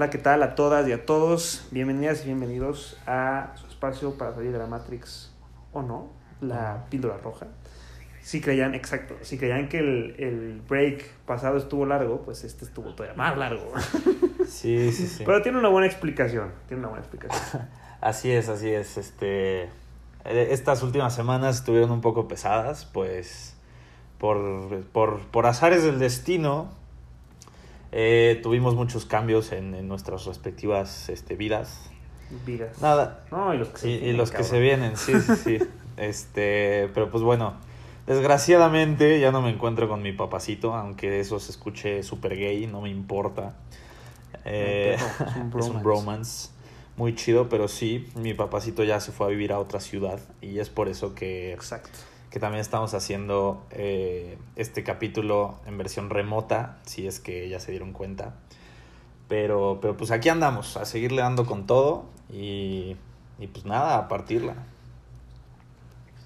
Hola, ¿qué tal a todas y a todos? Bienvenidas y bienvenidos a su espacio para salir de la Matrix o no, la píldora roja. Si creían, exacto, si creían que el, el break pasado estuvo largo, pues este estuvo todavía más largo. Sí, sí, sí. Pero tiene una buena explicación, tiene una buena explicación. Así es, así es. Este, eh, estas últimas semanas estuvieron un poco pesadas, pues por, por, por azares del destino eh, tuvimos muchos cambios en, en nuestras respectivas este, vidas. Vidas. Nada. No, y los que se Y, y vienen, los que se vienen, sí, sí, sí. Este, pero pues bueno, desgraciadamente ya no me encuentro con mi papacito, aunque eso se escuche súper gay, no me importa. Eh, No, es un es un bromance muy chido, pero sí, mi papacito ya se fue a vivir a otra ciudad y es por eso que, Exacto. Que también estamos haciendo eh, este capítulo en versión remota, si es que ya se dieron cuenta. Pero, pero pues aquí andamos, a seguirle dando con todo y, y pues nada, a partirla.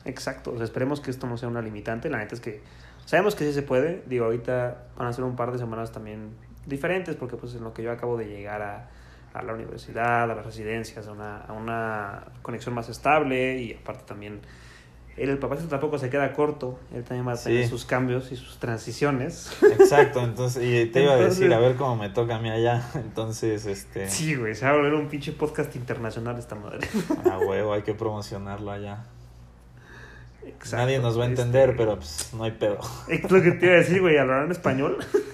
Exacto, esperemos que esto no sea una limitante. La neta es que sabemos que sí se puede. Digo, ahorita van a ser un par de semanas también diferentes, porque pues en lo que yo acabo de llegar a, a la universidad, a las residencias, a una, a una conexión más estable y aparte también el papá tampoco se queda corto, él también va a tener Sí. sus cambios y sus transiciones. Exacto, entonces, y te iba a decir, a ver cómo me toca a mí allá. Entonces, este, Sí, güey, se va a volver un pinche podcast internacional esta madre. a huevo, hay que promocionarlo allá. Exacto, Nadie nos va a este, entender, pero pues no hay pedo. Es lo que te iba a decir, güey, hablar en español.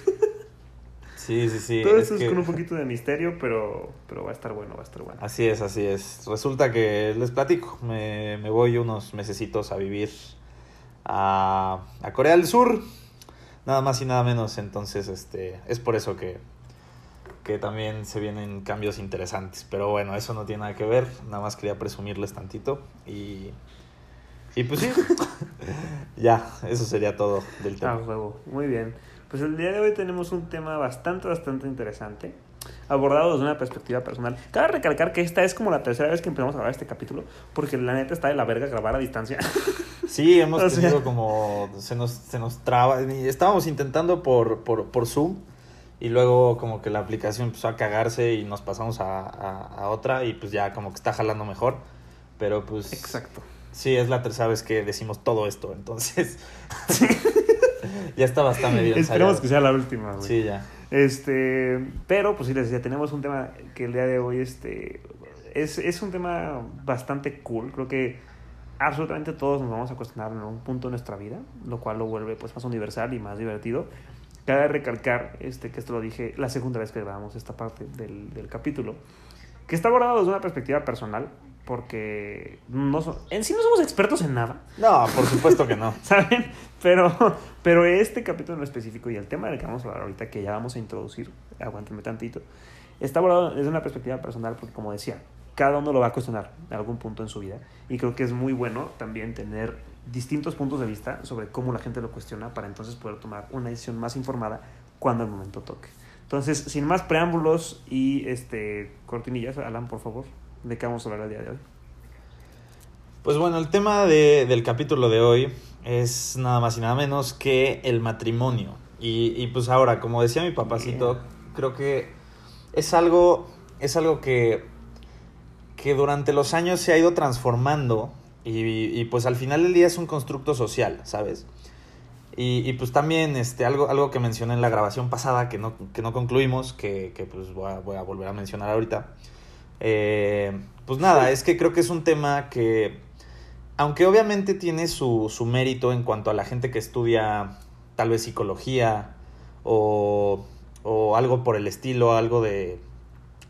Sí, sí, sí. Todo es esto es que- con un poquito de misterio, pero, pero va a estar bueno, va a estar bueno. Así es, así es. Resulta que les platico, me, me voy unos mesecitos a vivir a, a Corea del Sur, nada más y nada menos. Entonces, este, es por eso que, que también se vienen cambios interesantes. Pero bueno, eso no tiene nada que ver, nada más quería presumirles tantito y, y pues sí, ya, eso sería todo del Ah, tema. huevo. Muy bien. Pues el día de hoy tenemos un tema bastante, bastante interesante, abordado desde una perspectiva personal. Cabe recalcar que esta es como la tercera vez que empezamos a grabar este capítulo, porque la neta está de la verga grabar a distancia. Sí, hemos O sea- tenido como. Se nos, se nos traba. Estábamos intentando por, por, por Zoom. Y luego, como que la aplicación empezó a cagarse y nos pasamos a, a, a otra. Y pues ya, como que está jalando mejor. Pero pues. Exacto. Sí, es la tercera vez que decimos todo esto. Entonces. ya estaba hasta medio Esperemos que sea la última, güey. Sí, ya. Este, pero pues sí les decía, tenemos un tema que el día de hoy este es, es un tema bastante cool. Creo que absolutamente todos nos vamos a cuestionar en algún punto de nuestra vida, lo cual lo vuelve pues más universal y más divertido. Cabe recalcar este, que esto lo dije la segunda vez que grabamos esta parte del, del capítulo, que está abordado desde una perspectiva personal, porque no so- en sí no somos expertos en nada, No, por supuesto que no. ¿saben? Pero, pero este capítulo en específico y el tema del que vamos a hablar ahorita, que ya vamos a introducir, aguántenme tantito, está abordado desde una perspectiva personal porque, como decía, cada uno lo va a cuestionar en algún punto en su vida. Y creo que es muy bueno también tener distintos puntos de vista sobre cómo la gente lo cuestiona para entonces poder tomar una decisión más informada cuando el momento toque. Entonces, sin más preámbulos y este cortinillas, Alan, por favor, ¿de qué vamos a hablar el día de hoy? Pues bueno, el tema de- del capítulo de hoy es nada más y nada menos que el matrimonio. Y, y pues ahora, como decía mi papacito, Yeah. creo que es algo, es algo que, que durante los años se ha ido transformando y, y, pues al final del día es un constructo social, ¿sabes? Y, y, pues también este, algo, algo que mencioné en la grabación pasada que no, que no concluimos, que, que pues voy a, voy a volver a mencionar ahorita. Eh, pues nada, es que creo que es un tema que, aunque obviamente tiene su, su mérito en cuanto a la gente que estudia tal vez psicología o, o algo por el estilo, algo de,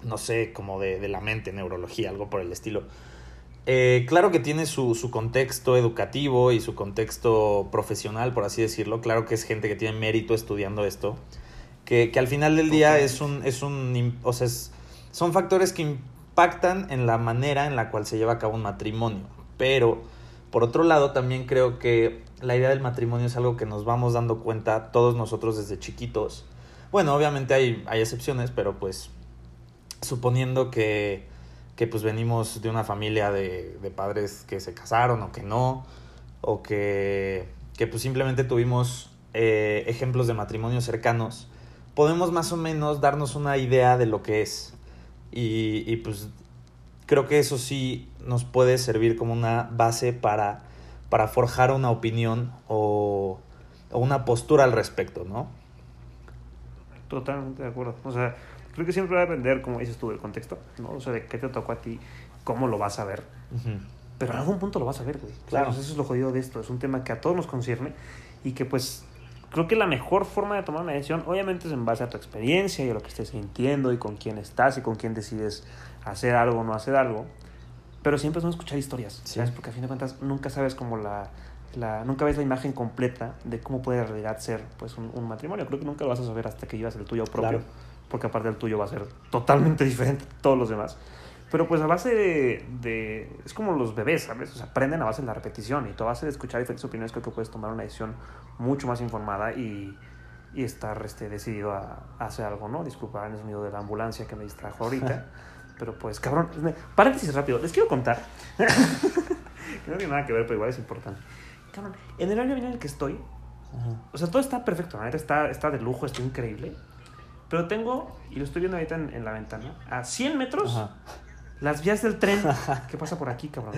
no sé, como de, de la mente, neurología, algo por el estilo. Eh, claro que tiene su, su contexto educativo y su contexto profesional, por así decirlo. Claro que es gente que tiene mérito estudiando esto. Que, que al final del día es un, es un, o sea, es- son factores que impactan en la manera en la cual se lleva a cabo un matrimonio. Pero, por otro lado, también creo que la idea del matrimonio es algo que nos vamos dando cuenta todos nosotros desde chiquitos. Bueno, obviamente hay, hay excepciones, pero pues suponiendo que, que pues venimos de una familia de, padres que se casaron o que no, o que, que pues simplemente tuvimos eh, ejemplos de matrimonios cercanos, podemos más o menos darnos una idea de lo que es. Y, y pues creo que eso sí nos puede servir como una base para, para forjar una opinión o, o una postura al respecto, ¿no? Totalmente de acuerdo. O sea, creo que siempre va a depender, como dices tú, del contexto, ¿no? O sea, de qué te tocó a ti, cómo lo vas a ver. Pero en algún punto lo vas a ver, güey. Claro. Claro. eso es lo jodido de esto. Es un tema que a todos nos concierne y que, pues, creo que la mejor forma de tomar una decisión, obviamente, es en base a tu experiencia y a lo que estés sintiendo y con quién estás y con quién decides hacer algo o no hacer algo. Pero siempre es bueno escuchar historias, Sí. ¿sabes? Porque a fin de cuentas nunca sabes cómo la, la... Nunca ves la imagen completa de cómo puede en realidad ser, pues, un, un matrimonio. Creo que nunca lo vas a saber hasta que vivas el tuyo propio. Claro. Porque aparte el tuyo va a ser totalmente diferente a todos los demás. Pero pues a base de, de- Es como los bebés, ¿sabes? O sea, aprenden a base de la repetición. Y tú a base de escuchar diferentes opiniones creo que puedes tomar una decisión mucho más informada y, y estar este, decidido a, a hacer algo, ¿no? Disculpa el sonido de la ambulancia que me distrajo ahorita. Pero pues, cabrón, paréntesis rápido. Les quiero contar. que no tiene nada que ver, pero igual es importante. Cabrón, en el año en el que estoy, Ajá. o sea, todo está perfecto, la neta está, está de lujo, está increíble. Pero tengo, y lo estoy viendo ahorita en, en la ventana, a 100 metros, Ajá. Las vías del tren que pasa por aquí, cabrón.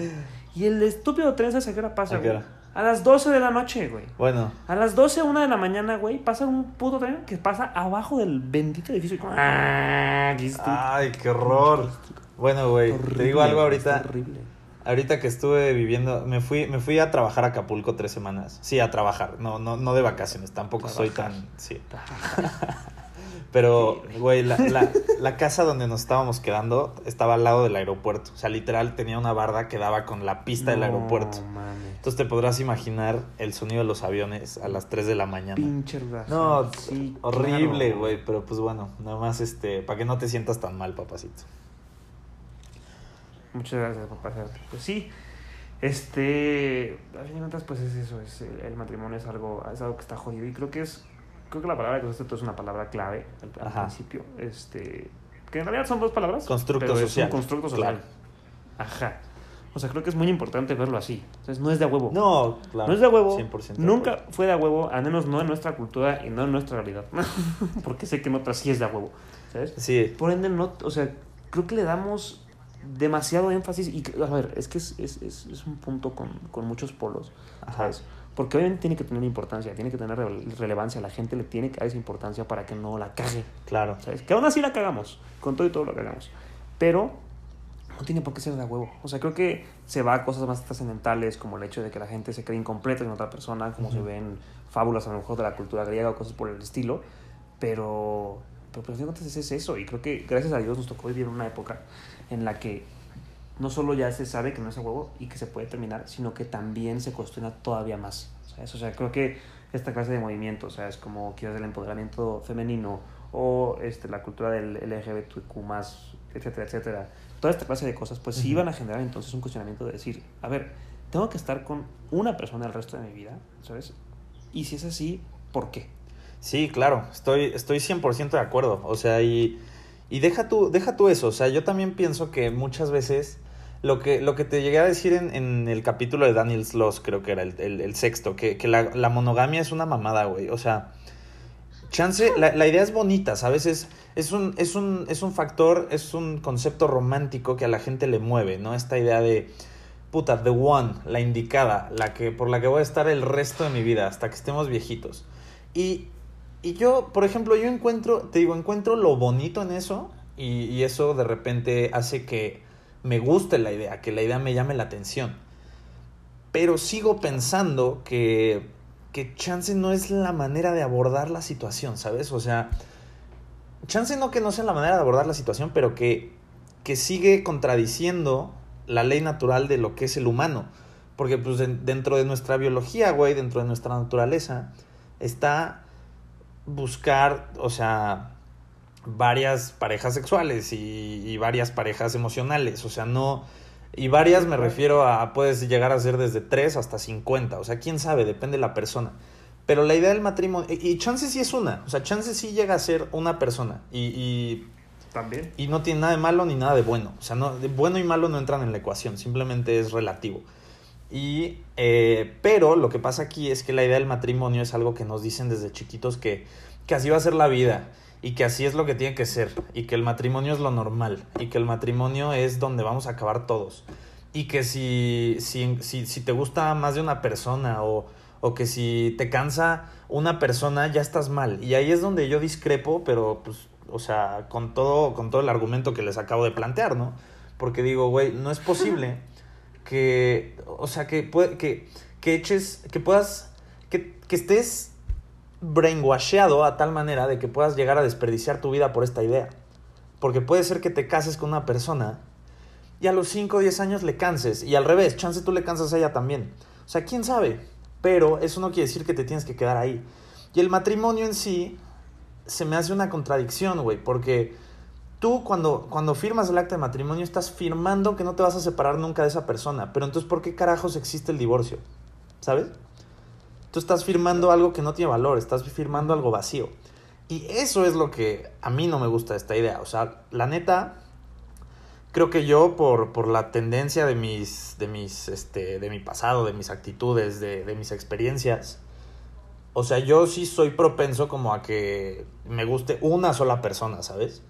Y el estúpido tren, ¿sabes a qué hora pasa, ¿A qué güey? hora? A las 12 de la noche, güey. Bueno, A las 12, 1 de la mañana, güey, pasa un puto tren que pasa abajo del bendito edificio. ¡Ah! Ay, qué horror. Bueno, güey, te Horrible, digo algo ahorita. Horrible. Ahorita que estuve viviendo, me fui, me fui a trabajar a Acapulco tres semanas. Sí, a trabajar, no, no, no de vacaciones, tampoco soy tan, sí. Pero, güey, la, la, la casa donde nos estábamos quedando estaba al lado del aeropuerto. O sea, literal tenía una barda que daba con la pista del No, aeropuerto. mames. Entonces te podrás imaginar el sonido de los aviones a las 3 de la mañana. Pinche ruidazo. No, Sí, horrible, claro. güey, pero pues bueno, nada más este, para que no te sientas tan mal, papacito. Muchas gracias pasarte. Pues sí, este, a fin de cuentas, pues es eso, es el, el matrimonio es algo, es algo que está jodido y creo que es, creo que la palabra que usaste es una palabra clave al, principio, este, que en realidad son dos palabras. Constructo pero es social. un constructo social. Claro. Ajá. O sea, creo que es muy importante verlo así. Entonces, no es de huevo. No, claro. No es de huevo. 100% de Nunca fue de huevo, al menos no en nuestra cultura y no en nuestra realidad. Porque sé que en otras sí es de huevo. ¿Sabes? Sí, Por ende, no, o sea, creo que le damos demasiado énfasis y, a ver, es que es, es, es, es un punto con, con muchos polos, Ajá. ¿sabes? Porque obviamente tiene que tener importancia, tiene que tener rele- relevancia, la gente le tiene que dar esa importancia para que no la cague, claro. ¿sabes? Que aún así la cagamos, con todo y todo lo que hagamos, pero no tiene por qué ser de huevo. O sea, creo que se va a cosas más trascendentales como el hecho de que la gente se cree incompleta en otra persona, como se Ujú. ven fábulas a lo mejor de la cultura griega o cosas por el estilo, pero, pero fin de cuentas es eso. Y creo que gracias a Dios nos tocó vivir una época en la que no solo ya se sabe que no es a huevo y que se puede terminar, sino que también se cuestiona todavía más. ¿sabes? O sea, creo que esta clase de movimiento, o sea, es como quieres el empoderamiento femenino o este, la cultura del LGBTQ, etcétera, etcétera. Toda esta clase de cosas, pues sí Ujú. iban a generar entonces un cuestionamiento de decir, a ver, tengo que estar con una persona el resto de mi vida, ¿sabes? Y si es así, ¿por qué? Sí, claro, estoy, estoy 100% de acuerdo. O sea, y, y deja, tú, deja tú eso. O sea, yo también pienso que muchas veces lo que, lo que te llegué a decir en, en el capítulo de Daniel Sloss, creo que era el, el- el sexto, que, que la, la monogamia es una mamada, güey. O sea, chance, la, la idea es bonita, ¿sabes? Es, es, un, es, un, es un factor, es un concepto romántico que a la gente le mueve, ¿no? Esta idea de, puta, the one, la indicada, la que, por la que voy a estar el resto de mi vida, hasta que estemos viejitos. Y, y yo, por ejemplo, yo encuentro, te digo, encuentro lo bonito en eso y, y eso de repente hace que me guste la idea, que la idea me llame la atención. Pero sigo pensando que, que chance no es la manera de abordar la situación, ¿sabes? O sea, chance no que no sea la manera de abordar la situación, pero que, que sigue contradiciendo la ley natural de lo que es el humano. Porque pues en- dentro de nuestra biología, güey, dentro de nuestra naturaleza, está buscar, o sea, varias parejas sexuales y, y varias parejas emocionales. O sea, no... Y varias me refiero a, puedes llegar a ser desde 3 hasta 50. O sea, quién sabe, depende de la persona. Pero la idea del matrimonio, y, y chance sí es una, o sea, chance sí llega a ser una persona. Y, y También. y no tiene nada de malo ni nada de bueno. O sea, no, de bueno y malo no entran en la ecuación, simplemente es relativo. Y, eh, pero lo que pasa aquí es que la idea del matrimonio es algo que nos dicen desde chiquitos que, que así va a ser la vida. Y que así es lo que tiene que ser, y que el matrimonio es lo normal, y que el matrimonio es donde vamos a acabar todos, y que si, si, si, si te gusta más de una persona o, o que si te cansa una persona, ya estás mal. Y ahí es donde yo discrepo, pero pues, o sea, con todo, con todo el argumento que les acabo de plantear, ¿no? Porque digo, güey, no es posible que, o sea, que, que, que eches, que puedas, que, que estés brainwasheado a tal manera de que puedas llegar a desperdiciar tu vida por esta idea. Porque puede ser que te cases con una persona y a los 5 o 10 años le canses. Y al revés, chance tú le cansas a ella también. O sea, quién sabe. Pero eso no quiere decir que te tienes que quedar ahí. Y el matrimonio en sí se me hace una contradicción, güey. Porque tú cuando, cuando firmas el acta de matrimonio estás firmando que no te vas a separar nunca de esa persona. Pero entonces, ¿por qué carajos existe el divorcio? ¿Sabes? Tú estás firmando algo que no tiene valor, estás firmando algo vacío. Y eso es lo que a mí no me gusta esta idea. O sea, la neta, creo que yo por, por la tendencia de mis, de mis, este, de mi pasado, de mis actitudes, de, de mis experiencias, o sea, yo sí soy propenso como a que me guste una sola persona, ¿sabes?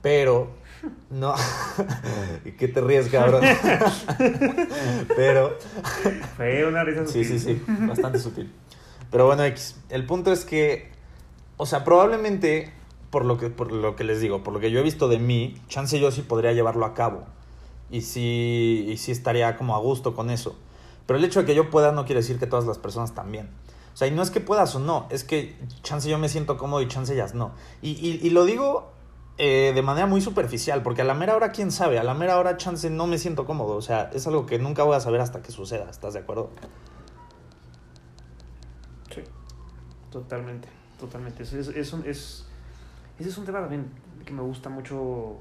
Pero, no. ¿Qué te ríes, cabrón? Pero. Fue una risa Sí, sutil. sí, sí. Bastante sutil. Pero bueno, X. El punto es que. O sea, probablemente. Por lo, que, por lo que les digo, por lo que yo he visto de mí, chance yo sí podría llevarlo a cabo. Y sí, y sí estaría como a gusto con eso. Pero el hecho de que yo pueda no quiere decir que todas las personas también. O sea, y no es que puedas o no, es que chance yo me siento cómodo y chance ellas no. Y, y, y lo digo eh, de manera muy superficial, porque a la mera hora, quién sabe, a la mera hora, chance no me siento cómodo. O sea, es algo que nunca voy a saber hasta que suceda, ¿estás de acuerdo? Sí, totalmente, totalmente. Es, es, es un, es, ese es un tema también que me gusta mucho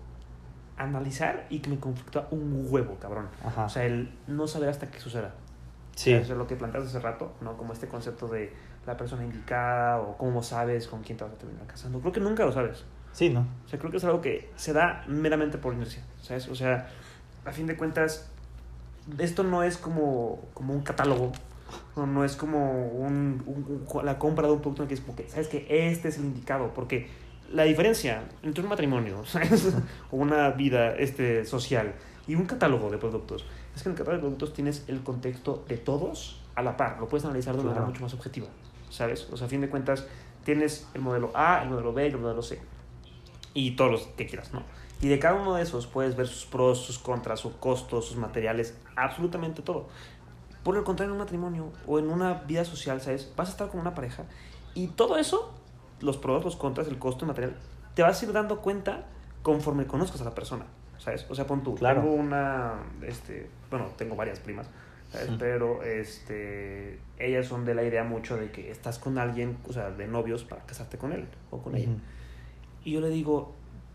analizar y que me conflictúa un huevo, cabrón. Ajá. O sea, el no saber hasta que suceda. Sí. Eso es lo que planteaste hace rato, ¿no? Como este concepto de la persona indicada o cómo sabes con quién te vas a terminar casando. Creo que nunca lo sabes. Sí, ¿no? O sea, creo que es algo que se da meramente por inercia, ¿sabes? O sea, a fin de cuentas, esto no es como, como un catálogo, no, no es como un, un- un- la compra de un producto en que es como que, ¿sabes que Este es el indicado, porque la diferencia entre un matrimonio, ¿sabes? o una vida este, social y un catálogo de productos, es que en el catálogo de productos tienes el contexto de todos a la par, lo puedes analizar de una manera mucho más objetiva, ¿sabes? O sea, a fin de cuentas, tienes el modelo A, el modelo B y el modelo C y todos los que quieras, ¿no? Y de cada uno de esos puedes ver sus pros, sus contras, sus costos, sus materiales, absolutamente todo. Por el contrario, en un matrimonio o en una vida social, ¿sabes? Vas a estar con una pareja y todo eso, los pros, los contras, el costo, el material, te vas a ir dando cuenta conforme conozcas a la persona, ¿sabes? O sea, pon tú, Claro. tengo una, este, bueno, tengo varias primas, ¿sabes? Pero, este, ellas son de la idea mucho de que estás con alguien, o sea, de novios para casarte con él o con ella. Y yo le digo,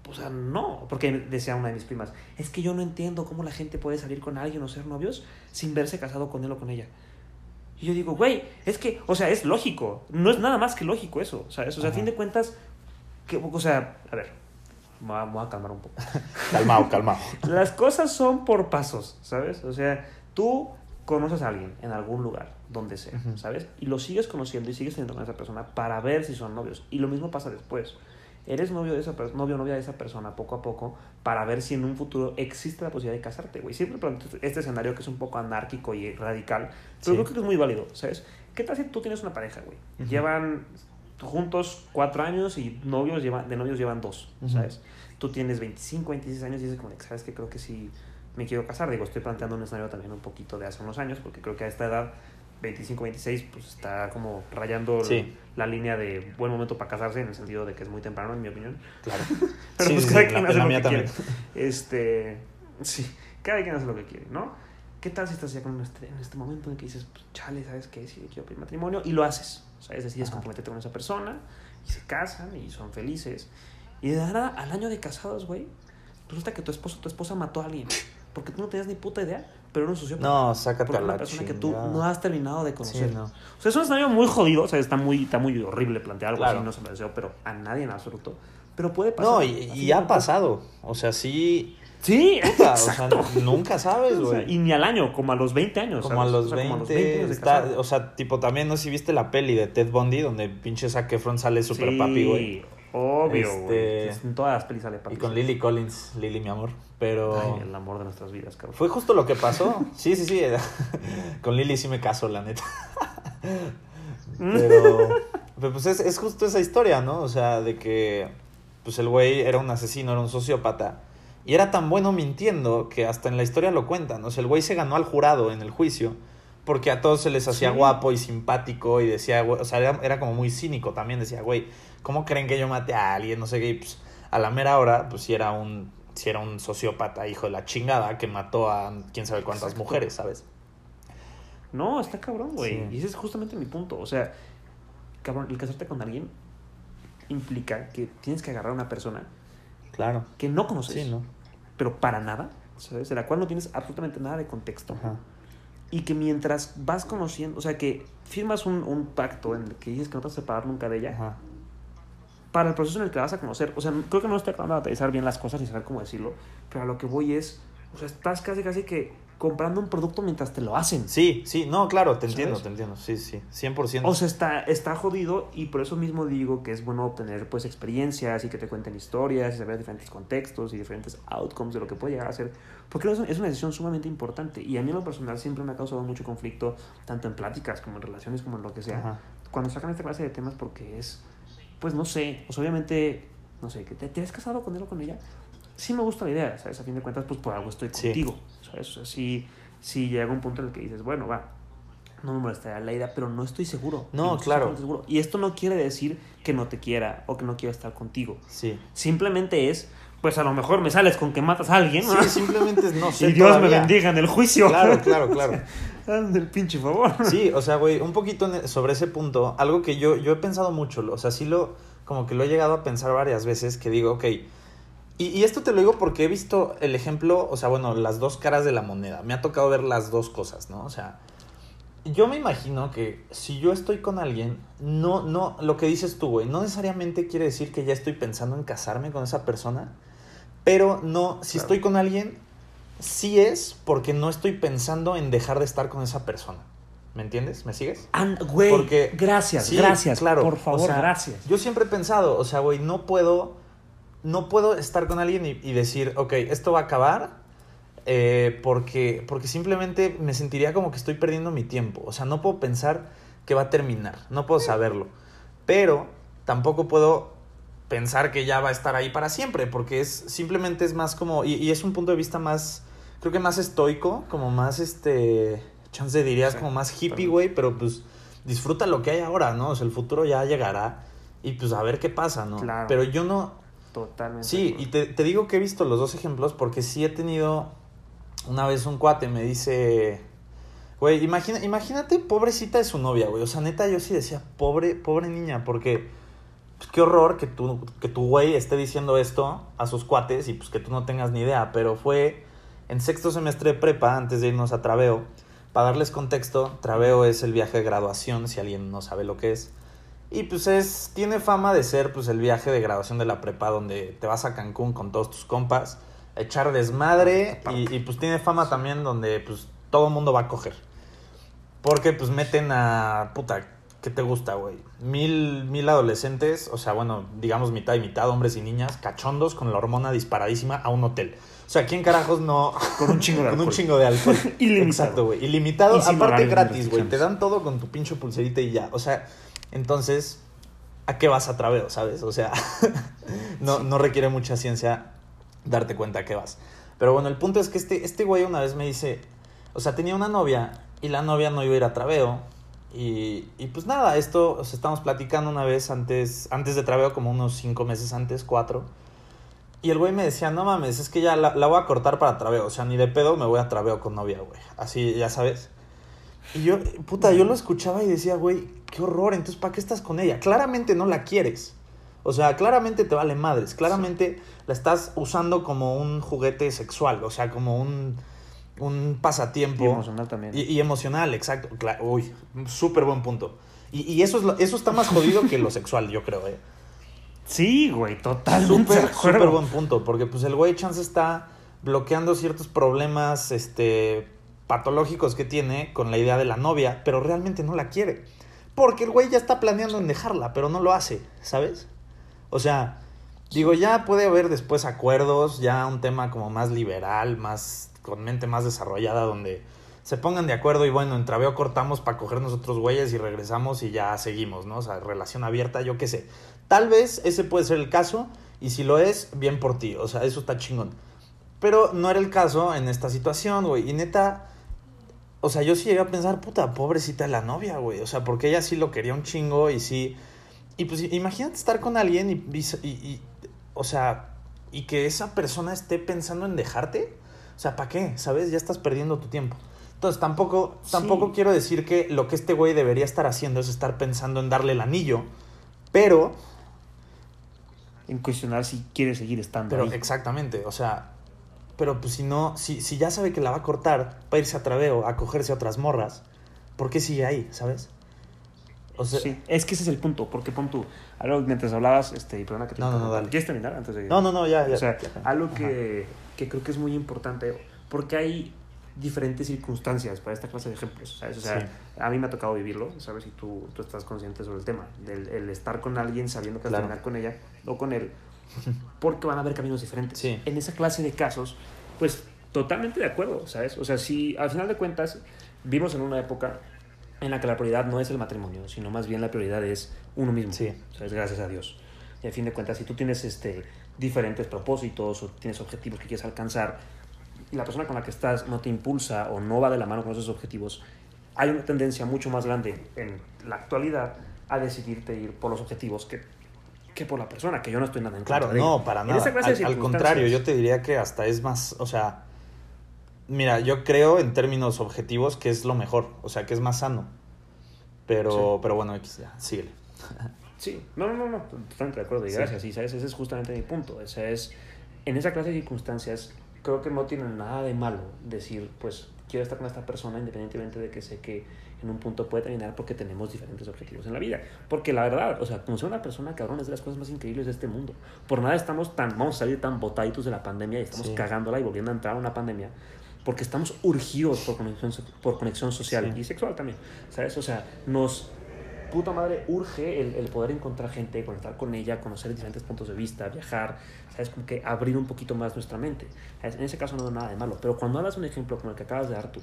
o sea, no, porque decía una de mis primas, es que yo no entiendo cómo la gente puede salir con alguien o ser novios sin verse casado con él o con ella. Y yo digo, güey, es que, o sea, es lógico, no es nada más que lógico eso, ¿sabes? O sea, a fin de cuentas, que, o sea, a ver, me voy a, calmar un poco. Calmado, calmado. Las cosas son por pasos, ¿sabes? O sea, tú conoces a alguien en algún lugar, donde sea. ¿sabes? Y lo sigues conociendo y sigues teniendo con esa persona para ver si son novios. Y lo mismo pasa después. Eres novio de esa per- novio o novia de esa persona poco a poco para ver si en un futuro existe la posibilidad de casarte, güey. Siempre planteo este escenario que es un poco anárquico y radical, pero Sí. creo que es muy válido, ¿sabes? ¿Qué tal si tú tienes una pareja, güey? Ujú. Llevan juntos cuatro años y novios llevan, de novios llevan dos, Ujú. ¿sabes? Tú tienes 25, 26 años y dices como, ¿sabes qué? Creo que sí me quiero casar. Digo, estoy planteando un escenario también un poquito de hace unos años, porque creo que a esta edad, 25, 26, pues está como rayando Sí. la línea de buen momento para casarse, en el sentido de que es muy temprano, en mi opinión. Claro. Pero Sí, pues cada sí, quien la- hace la lo que también. quiere. Este, sí, cada quien hace lo que quiere, ¿no? ¿Qué tal si estás ya con este, en este momento en que dices, pues, chale, ¿sabes qué? Si quiero pedir matrimonio y lo haces, ¿sabes? Decides Ajá. comprometerte con esa persona y se casan y son felices. Y de nada, al año de casados, güey, resulta que tu esposo o tu esposa mató a alguien. Porque tú no tenías ni puta idea, pero un sociópata. No, sácate era una la persona que tú chingada. no has terminado de Sí, conocer. no. O sea, es un escenario muy jodido, o sea, está muy, está muy horrible plantear algo Claro. así, no se me deseo, pero a nadie en absoluto. Pero puede pasar. No, y, y ha pasado. O sea, sí. Sí, puta, o sea, exacto. nunca sabes, O sea, güey. y ni al año, como a los 20 años. Como a los O sea, 20, como a los 20 años de está, o sea, tipo también no sé si viste la peli de Ted Bundy donde pinche Zac Efron sale super Sí, papi, güey. Obvio, Este, güey. En todas las pelis sale Y Patrick con. Lily Collins, Lily mi amor. Pero Ay, el amor de nuestras vidas, cabrón. fue justo lo que pasó. Sí, sí, sí. con Lily sí me caso, la neta. Pero, pero, pues es, es justo esa historia, ¿no? O sea, de que pues el güey era un asesino, era un sociópata. Y era tan bueno mintiendo que hasta en la historia lo cuentan. O sea, el güey se ganó al jurado en el juicio porque a todos se les hacía Sí. guapo y simpático y decía, güey, o sea, era, era como muy cínico también. Decía, güey, ¿cómo creen que yo maté a alguien? No sé qué. Y, pues, a la mera hora, pues sí era un, sí era un sociópata, hijo de la chingada, que mató a quién sabe cuántas Exacto. mujeres, ¿sabes? No, está cabrón, güey. Sí. Y ese es justamente mi punto. O sea, cabrón, el casarte con alguien implica que tienes que agarrar a una persona Claro. que no conoces, Sí, ¿no? pero para nada, ¿sabes? De la cual no tienes absolutamente nada de contexto. Ajá. Y que mientras vas conociendo, o sea, que firmas un, un pacto en el que dices que no te vas a separar nunca de ella, Ajá. Para el proceso en el que vas a conocer. O sea, creo que no estoy tratando de aterrizar bien las cosas y saber cómo decirlo, pero a lo que voy es, o sea, estás casi casi que comprando un producto mientras te lo hacen. Sí, sí, no, claro, te ¿Sabes? entiendo, te entiendo. Sí, sí, 100%. O sea, está, está jodido y por eso mismo digo que es bueno obtener pues experiencias y que te cuenten historias y saber diferentes contextos y diferentes outcomes de lo que puede llegar a ser. Porque es una decisión sumamente importante y a mí en lo personal siempre me ha causado mucho conflicto, tanto en pláticas como en relaciones como en lo que sea, Ajá. cuando sacan esta clase de temas porque es, pues no sé, pues obviamente, no sé, que te, te has casado con él o con ella. Sí me gusta la idea, ¿sabes? A fin de cuentas, pues por algo estoy Sí. contigo, ¿sabes? O sea, sí, sí llega un punto en el que dices, bueno, va, no me molestaría la idea, pero no estoy seguro. No, claro. seguro. Y esto no quiere decir que no te quiera o que no quiera estar contigo. Sí. Simplemente es, pues a lo mejor me sales con que matas a alguien, ¿no? Sí, simplemente no sé. y Dios me bendiga en el juicio. Claro, claro, claro. Hazme el pinche favor. Sí, o sea, güey, un poquito en- sobre ese punto, algo que yo, yo he pensado mucho, o sea, sí lo, como que lo he llegado a pensar varias veces, que digo, ok, y, y esto te lo digo porque he visto el ejemplo, o sea, bueno, las dos caras de la moneda, me ha tocado ver las dos cosas, ¿no? O sea, yo me imagino que si yo estoy con alguien, no, no, lo que dices tú, güey, no necesariamente quiere decir que ya estoy pensando en casarme con esa persona, pero no, si Claro. estoy con alguien, sí es porque no estoy pensando en dejar de estar con esa persona. ¿Me entiendes? ¿Me sigues? And- güey, Porque- gracias, Sí, gracias. claro. Por favor, O sea, gracias. Yo siempre he pensado, o sea, güey, no puedo, no puedo estar con alguien y, y decir, ok, esto va a acabar eh, porque, porque simplemente me sentiría como que estoy perdiendo mi tiempo. O sea, no puedo pensar que va a terminar, no puedo saberlo. Pero tampoco puedo pensar que ya va a estar ahí para siempre, porque es simplemente es más como, y, y es un punto de vista más, creo que más estoico, como más este, chance dirías Sí, como más hippie, güey, pero pues disfruta lo que hay ahora, ¿no? O sea, el futuro ya llegará y pues a ver qué pasa, ¿no? Claro. Pero yo no, Totalmente. Sí, y te, te digo que he visto los dos ejemplos porque sí he tenido. Una vez un cuate me dice. Güey, imagina, imagínate, pobrecita de su novia, güey. O sea, neta, yo sí decía, pobre, pobre niña, porque. Pues, qué horror que tu, que tu güey esté diciendo esto a sus cuates y pues que tú no tengas ni idea. Pero fue en sexto semestre de prepa, antes de irnos a Traveo. Para darles contexto, Traveo es el viaje de graduación, si alguien no sabe lo que es. Y pues es, tiene fama de ser pues el viaje de graduación de la prepa donde te vas a Cancún con todos tus compas, a echar desmadre y, y, pues tiene fama también donde pues todo el mundo va a coger. Porque pues meten a, puta, ¿qué te gusta, güey? Mil, mil adolescentes, o sea, bueno, digamos mitad y mitad, hombres y niñas, cachondos con la hormona disparadísima a un hotel. O sea, ¿quién carajos no... Con un chingo de con un alcohol. chingo de alcohol. Ilimitado. Exacto, güey. Ilimitado, aparte gratis, güey. Te dan todo con tu pinche pulserita y ya. O sea, entonces, ¿a qué vas a traveo, sabes? O sea, no, no requiere mucha ciencia darte cuenta a qué vas. Pero bueno, el punto es que este, este güey una vez me dice, o sea, tenía una novia y la novia no iba a ir a traveo. Y, y pues nada, esto, o estamos platicando una vez antes, antes de traveo, como unos cinco meses antes, cuatro. Y el güey me decía, no mames, es que ya la, la voy a cortar para traveo. O sea, ni de pedo me voy a traveo con novia, güey. Así, ya sabes. Y yo, puta, yo lo escuchaba y decía, güey, qué horror. Entonces, ¿para qué estás con ella? Claramente no la quieres. O sea, claramente te vale madres. Claramente la estás usando como un juguete sexual. O sea, como un, un pasatiempo. Y emocional también. Y, y emocional, exacto. Uy, súper buen punto. Y, y eso, es eso está más jodido que lo sexual, yo creo, eh. Sí, güey, totalmente. Súper, súper buen punto, porque pues el güey chance está bloqueando ciertos problemas este, patológicos que tiene con la idea de la novia, pero realmente no la quiere. Porque el güey ya está planeando en dejarla, pero no lo hace, ¿sabes? O sea, digo, ya puede haber después acuerdos, ya un tema como más liberal, más con mente más desarrollada, donde se pongan de acuerdo y bueno, en traveo cortamos para cogernos otros güeyes y regresamos y ya seguimos, ¿no? O sea, relación abierta, yo qué sé. Tal vez ese puede ser el caso y si lo es, bien por ti, o sea, eso está chingón. Pero no era el caso en esta situación, güey. Y neta, o sea, yo sí llegué a pensar, puta, pobrecita la novia, güey. O sea, porque ella sí lo quería un chingo y sí... Y pues imagínate estar con alguien y, y, y o sea, y que esa persona esté pensando en dejarte. O sea, ¿para qué? ¿Sabes? Ya estás perdiendo tu tiempo. Entonces, tampoco, tampoco quiero decir que lo que este güey debería estar haciendo es estar pensando en darle el anillo, pero... En cuestionar si quiere seguir estando pero, Exactamente, o sea, pero pues si no, si, si ya sabe que la va a cortar para irse a traveo, a cogerse a otras morras, ¿por qué sigue ahí, sabes? O sea, sí, es que ese es el punto, porque pon tú, algo mientras hablabas, este, y perdona que te No, no, no, dale. ¿Quieres terminar antes de No, no, no, ya, ya. O sea, algo que, que creo que es muy importante, porque hay diferentes circunstancias para esta clase de ejemplos, ¿sabes? O sea, a mí me ha tocado vivirlo, ¿sabes? Y tú, tú estás consciente sobre el tema, del el estar con alguien sabiendo que vas a terminar con ella o con él, porque van a haber caminos diferentes. En esa clase de casos, pues totalmente de acuerdo, ¿sabes? O sea, si al final de cuentas vivimos en una época en la que la prioridad no es el matrimonio, sino más bien la prioridad es uno mismo, sí. ¿sabes? Gracias a Dios. Y al fin de cuentas, si tú tienes este, diferentes propósitos o tienes objetivos que quieres alcanzar, y la persona con la que estás no te impulsa o no va de la mano con esos objetivos, hay una tendencia mucho más grande en la actualidad a decidirte ir por los objetivos que, que por la persona, que yo no estoy nada en Claro, no, para nada. Al, al, contrario, yo te diría que hasta es más, o sea, mira, yo creo en términos objetivos que es lo mejor, o sea, que es más sano. Pero, pero bueno, ya, síguele. Sí, no, no, no, totalmente de acuerdo y gracias. Sí. ¿sabes? Ese es justamente mi punto. Ese es, en esa clase de circunstancias, creo que no tiene nada de malo decir, pues quiero estar con esta persona independientemente de que sé que en un punto puede terminar porque tenemos diferentes objetivos en la vida. Porque la verdad, o sea, conocer a una persona, cabrón, es de las cosas más increíbles de este mundo. Por nada estamos tan, vamos a salir tan botaditos de la pandemia y estamos cagándola y volviendo a entrar a una pandemia porque estamos urgidos por conexión, por conexión social y sexual también, ¿sabes? O sea, nos puta madre urge el, el, poder encontrar gente, conectar con ella, conocer diferentes puntos de vista, viajar, ¿sabes? Como que abrir un poquito más nuestra mente. En ese caso no hay nada de malo, pero cuando hablas un ejemplo como el que acabas de dar tú,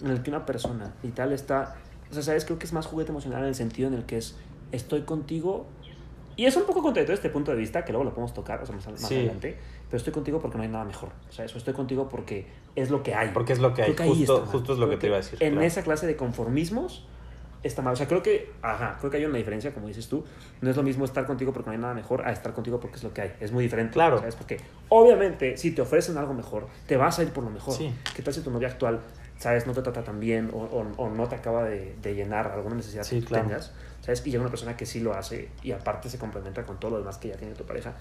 en el que una persona y tal está, o sea, ¿sabes? Creo que es más juguete emocional en el sentido en el que es, estoy contigo, y es un poco contradictorio este punto de vista, que luego lo podemos tocar, o sea, más, más adelante, pero estoy contigo porque no hay nada mejor, o sea, eso estoy contigo porque es lo que hay. Porque es lo que hay, justo, justo es lo que te iba a decir. En esa clase de conformismos está mal. O sea, creo que, ajá, creo que hay una diferencia, como dices tú. No es lo mismo estar contigo porque no hay nada mejor a estar contigo porque es lo que hay. Es muy diferente. Claro. ¿Sabes? Porque obviamente, si te ofrecen algo mejor, te vas a ir por lo mejor. Sí. ¿Qué tal si tu novia actual, sabes, no te trata tan bien o, o, o no te acaba de, de, llenar alguna necesidad sí, que claro. tengas? ¿Sabes? Y llega una persona que sí lo hace y aparte se complementa con todo lo demás que ya tiene tu pareja.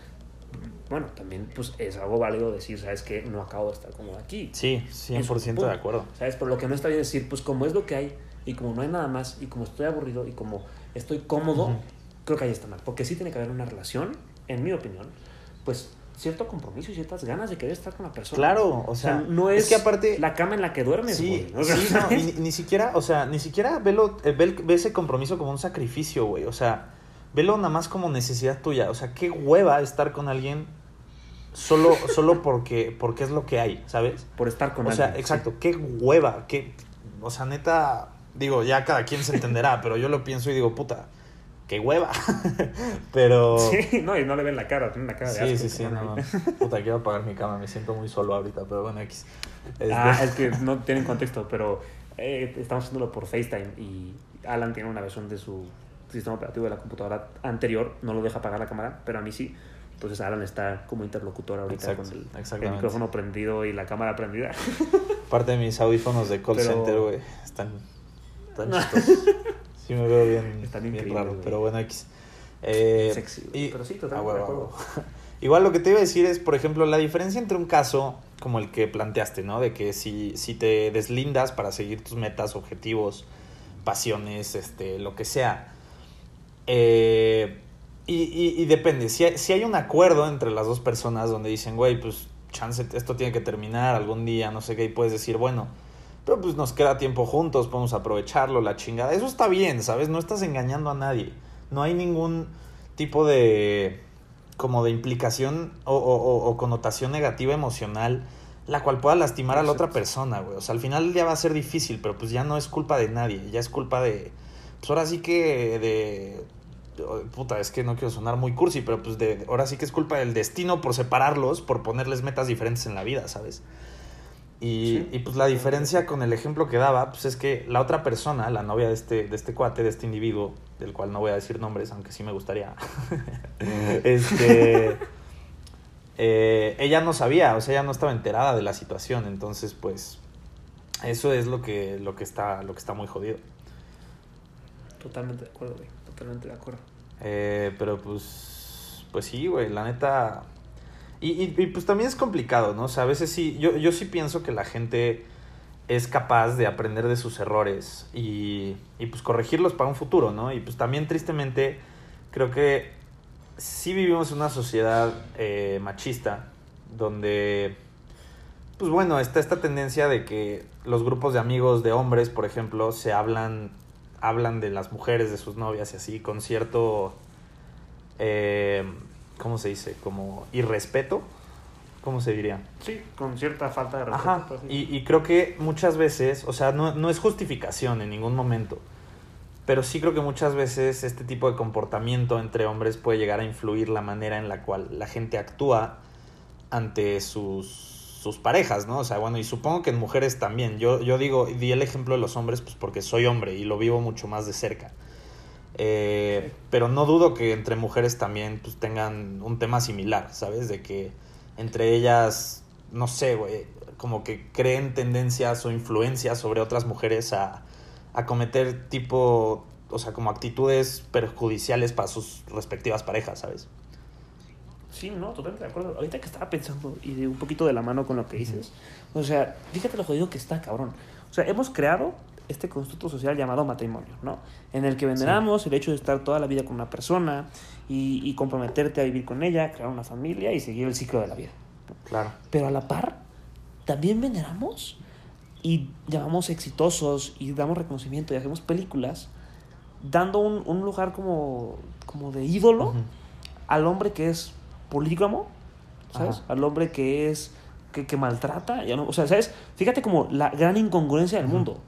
Bueno, también pues es algo válido decir, ¿sabes qué? No acabo de estar cómodo aquí. Sí, 100% de acuerdo. ¿Sabes? Pero lo que no está bien decir, pues como es lo que hay, y como no hay nada más, y como estoy aburrido, y como estoy cómodo, uh -huh. creo que ahí está mal. Porque sí tiene que haber una relación, en mi opinión, pues cierto compromiso y ciertas ganas de querer estar con la persona. Claro, o sea, o sea no es, es, que aparte la cama en la que duermes. Sí, güey. Sí no, ni, ni, siquiera, o sea, ni siquiera velo, ve, ve ese compromiso como un sacrificio, güey. O sea, velo nada más como necesidad tuya. O sea, qué hueva estar con alguien solo, solo porque, porque es lo que hay, ¿sabes? Por estar con o alguien. O sea, exacto, sí. qué hueva, qué, o sea, neta, digo, ya cada quien se entenderá, pero yo lo pienso y digo, puta, qué hueva. pero. Sí, no, y no le ven la cara, tiene una cara de sí, asco. Sí, sí, no, Puta, quiero apagar mi cama, me siento muy solo ahorita, pero bueno, X. Este... Ah, es que no tienen contexto, pero eh, estamos haciéndolo por FaceTime y Alan tiene una versión de su sistema operativo de la computadora anterior, no lo deja apagar la cámara, pero a mí sí. Entonces Alan está como interlocutor ahorita Exacto, con el, el, micrófono prendido y la cámara prendida. Parte de mis audífonos de call pero... center, güey, están, están chistosos. sí me veo bien, están bien raro, güey. pero bueno, X. Eh, Sexy, y, pero sí, totalmente ah, bueno, Igual lo que te iba a decir es, por ejemplo, la diferencia entre un caso como el que planteaste, ¿no? De que si, si te deslindas para seguir tus metas, objetivos, pasiones, este, lo que sea. Eh, y, y, y, depende, si hay, si hay un acuerdo entre las dos personas donde dicen, güey, pues chance, esto tiene que terminar algún día, no sé qué, y puedes decir, bueno, pero pues nos queda tiempo juntos, podemos aprovecharlo, la chingada. Eso está bien, ¿sabes? No estás engañando a nadie. No hay ningún tipo de como de implicación o, o- o connotación negativa emocional, la cual pueda lastimar a la otra persona, güey. O sea, al final ya va a ser difícil, pero pues ya no es culpa de nadie, ya es culpa de... Pues ahora sí que de... Puta, es que no quiero sonar muy cursi, pero pues de... Ahora sí que es culpa del destino por separarlos, por ponerles metas diferentes en la vida, ¿sabes? Y, Sí. y, pues la diferencia con el ejemplo que daba, pues es que la otra persona, la novia de este, de este cuate, de este individuo, del cual no voy a decir nombres, aunque sí me gustaría, este, eh, ella no sabía, o sea, ella no estaba enterada de la situación, entonces pues eso es lo que, lo que, está, lo que está muy jodido. Totalmente de acuerdo, güey. Totalmente de acuerdo. Eh, pero pues, pues sí, güey, la neta... Y, y, pues también es complicado, ¿no? O sea, a veces sí, yo, yo sí pienso que la gente es capaz de aprender de sus errores y, y pues corregirlos para un futuro, ¿no? Y pues también tristemente creo que sí vivimos en una sociedad eh, machista donde, pues bueno, está esta tendencia de que los grupos de amigos de hombres, por ejemplo, se hablan, hablan de las mujeres, de sus novias y así, con cierto, eh, ¿cómo se dice? Como irrespeto, ¿cómo se diría? Sí, con cierta falta de respeto. Ajá, pues, sí. y, y creo que muchas veces, o sea, no, no es justificación en ningún momento, pero sí creo que muchas veces este tipo de comportamiento entre hombres puede llegar a influir la manera en la cual la gente actúa ante sus, sus parejas, ¿no? O sea, bueno, y supongo que en mujeres también. Yo, yo digo, di el ejemplo de los hombres pues porque soy hombre y lo vivo mucho más de cerca. Eh, pero no dudo que entre mujeres también pues tengan un tema similar, ¿sabes? De que entre ellas, no sé, güey, como que creen tendencias o influencias sobre otras mujeres a, a cometer tipo, o sea, como actitudes perjudiciales para sus respectivas parejas, ¿sabes? Sí, no, totalmente de acuerdo. Ahorita que estaba pensando y de un poquito de la mano con lo que dices, o sea, fíjate lo jodido que está, cabrón. O sea, hemos creado este constructo social llamado matrimonio, ¿no? En el que veneramos el hecho de estar toda la vida con una persona y, y comprometerte a vivir con ella, crear una familia y seguir el ciclo de la vida. Claro. Pero a la par, también veneramos y llamamos exitosos y damos reconocimiento y hacemos películas dando un, un lugar como, como de ídolo al hombre que es polígamo, ¿sabes? Ajá. Al hombre que es que, que maltrata, ya no, o sea, ¿sabes? Fíjate como la gran incongruencia del mundo.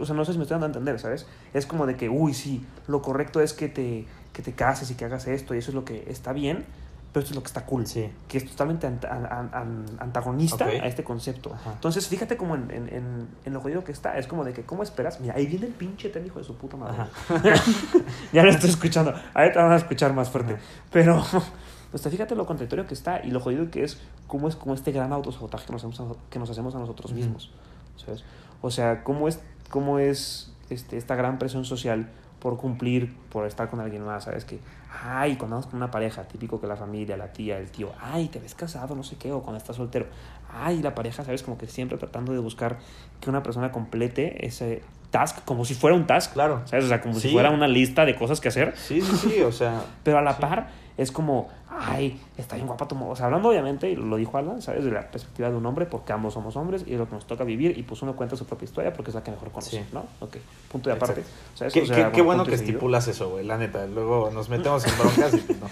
O sea, no sé si me estoy dando a entender, ¿sabes? Es como de que, uy, sí, lo correcto es que te, que te cases y que hagas esto y eso es lo que está bien, pero esto es lo que está cool. Sí. Que es totalmente ant- an- an- an- antagonista Ok. a este concepto. Ajá. Entonces, fíjate como en, en, en, en lo jodido que está. Es como de que, ¿cómo esperas? Mira, ahí viene el pinche tren, hijo de su puta madre. Ya lo estoy escuchando. Ahí te van a escuchar más fuerte. Ajá. Pero, o sea, fíjate lo contradictorio que está y lo jodido que es, cómo es como este gran autosabotaje que nos hacemos a, que nos hacemos a nosotros mismos. ¿Sabes? O sea, cómo es, cómo es este, esta gran presión social por cumplir, por estar con alguien más, ¿sabes? Que, ay, cuando andas con una pareja, típico que la familia, la tía, el tío, ay, te ves casado, no sé qué, o cuando estás soltero, ay, la pareja, ¿sabes? Como que siempre tratando de buscar que una persona complete ese task como si fuera un task, Claro. ¿sabes? O sea, como si fuera una lista de cosas que hacer, Sí, sí, sí, o sea, pero a la Sí. par es como, ay, está bien guapa tu mo-". O sea, hablando obviamente, y lo dijo Alan, ¿sabes? De la perspectiva de un hombre, porque ambos somos hombres y es lo que nos toca vivir, y pues uno cuenta su propia historia porque es la que mejor conoce, Sí. ¿no? Ok, punto de aparte. ¿sabes? qué, O sea, qué- qué bueno que seguido. estipulas eso, güey, la neta. Luego nos metemos en broncas y pues no.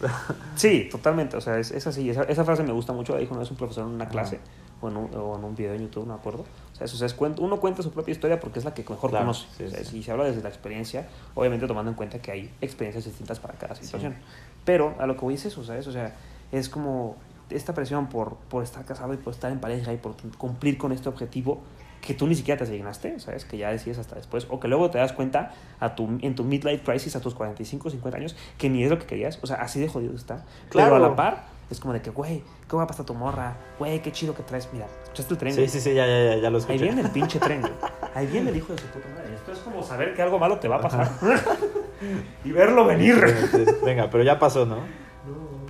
Sí, totalmente. O sea, es, es así. Esa, esa frase me gusta mucho. La dijo una vez un profesor en una clase o en, un, o en un video en YouTube, no me acuerdo. O sea, eso, o sea, es cuen- uno cuenta su propia historia porque es la que mejor Claro, conoce. sí, O sea, sí. Si se habla desde la experiencia, obviamente tomando en cuenta que hay experiencias distintas para cada situación. Pero a lo que voy es eso, ¿sabes? O sea, es como esta presión por, por estar casado y por estar en pareja y por cumplir con este objetivo que tú ni siquiera te asignaste, ¿sabes? Que ya decides hasta después, o que luego te das cuenta a tu, en tu midlife crisis a tus 45, 50 años, que ni es lo que querías, o sea, así de jodido está. Claro. Pero a la par, es como de que, güey, ¿cómo va a pasar tu morra? Güey, qué chido que traes. Mira, ¿escuchaste el tren? Sí, sí, sí, ya, ya, ya, ya lo escuché. Ahí viene el pinche tren, güey. Ahí viene el hijo de su puta madre. Esto es como saber que algo malo te va a pasar y verlo venir. Venga, pero ya pasó, ¿no?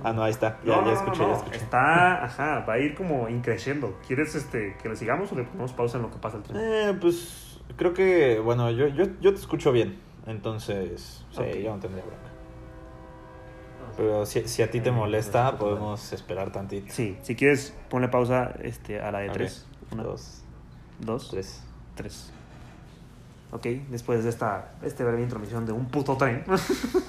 Ah, no, ahí está. Ya, No, no, ya escuché, no, ya escuché. Está, ajá, va a ir como increciendo. ¿Quieres este, que le sigamos o le ponemos pausa en lo que pasa el tren? Eh, pues creo que, bueno, yo, yo, yo te escucho bien. Entonces, sí, Ok. yo no tendría bronca. Pero si, si a ti te molesta, podemos esperar tantito. Sí, si quieres, ponle pausa este, a la de tres. Una, Dos, dos, tres. tres. ¿ok? Después de esta este breve intromisión de un puto tren,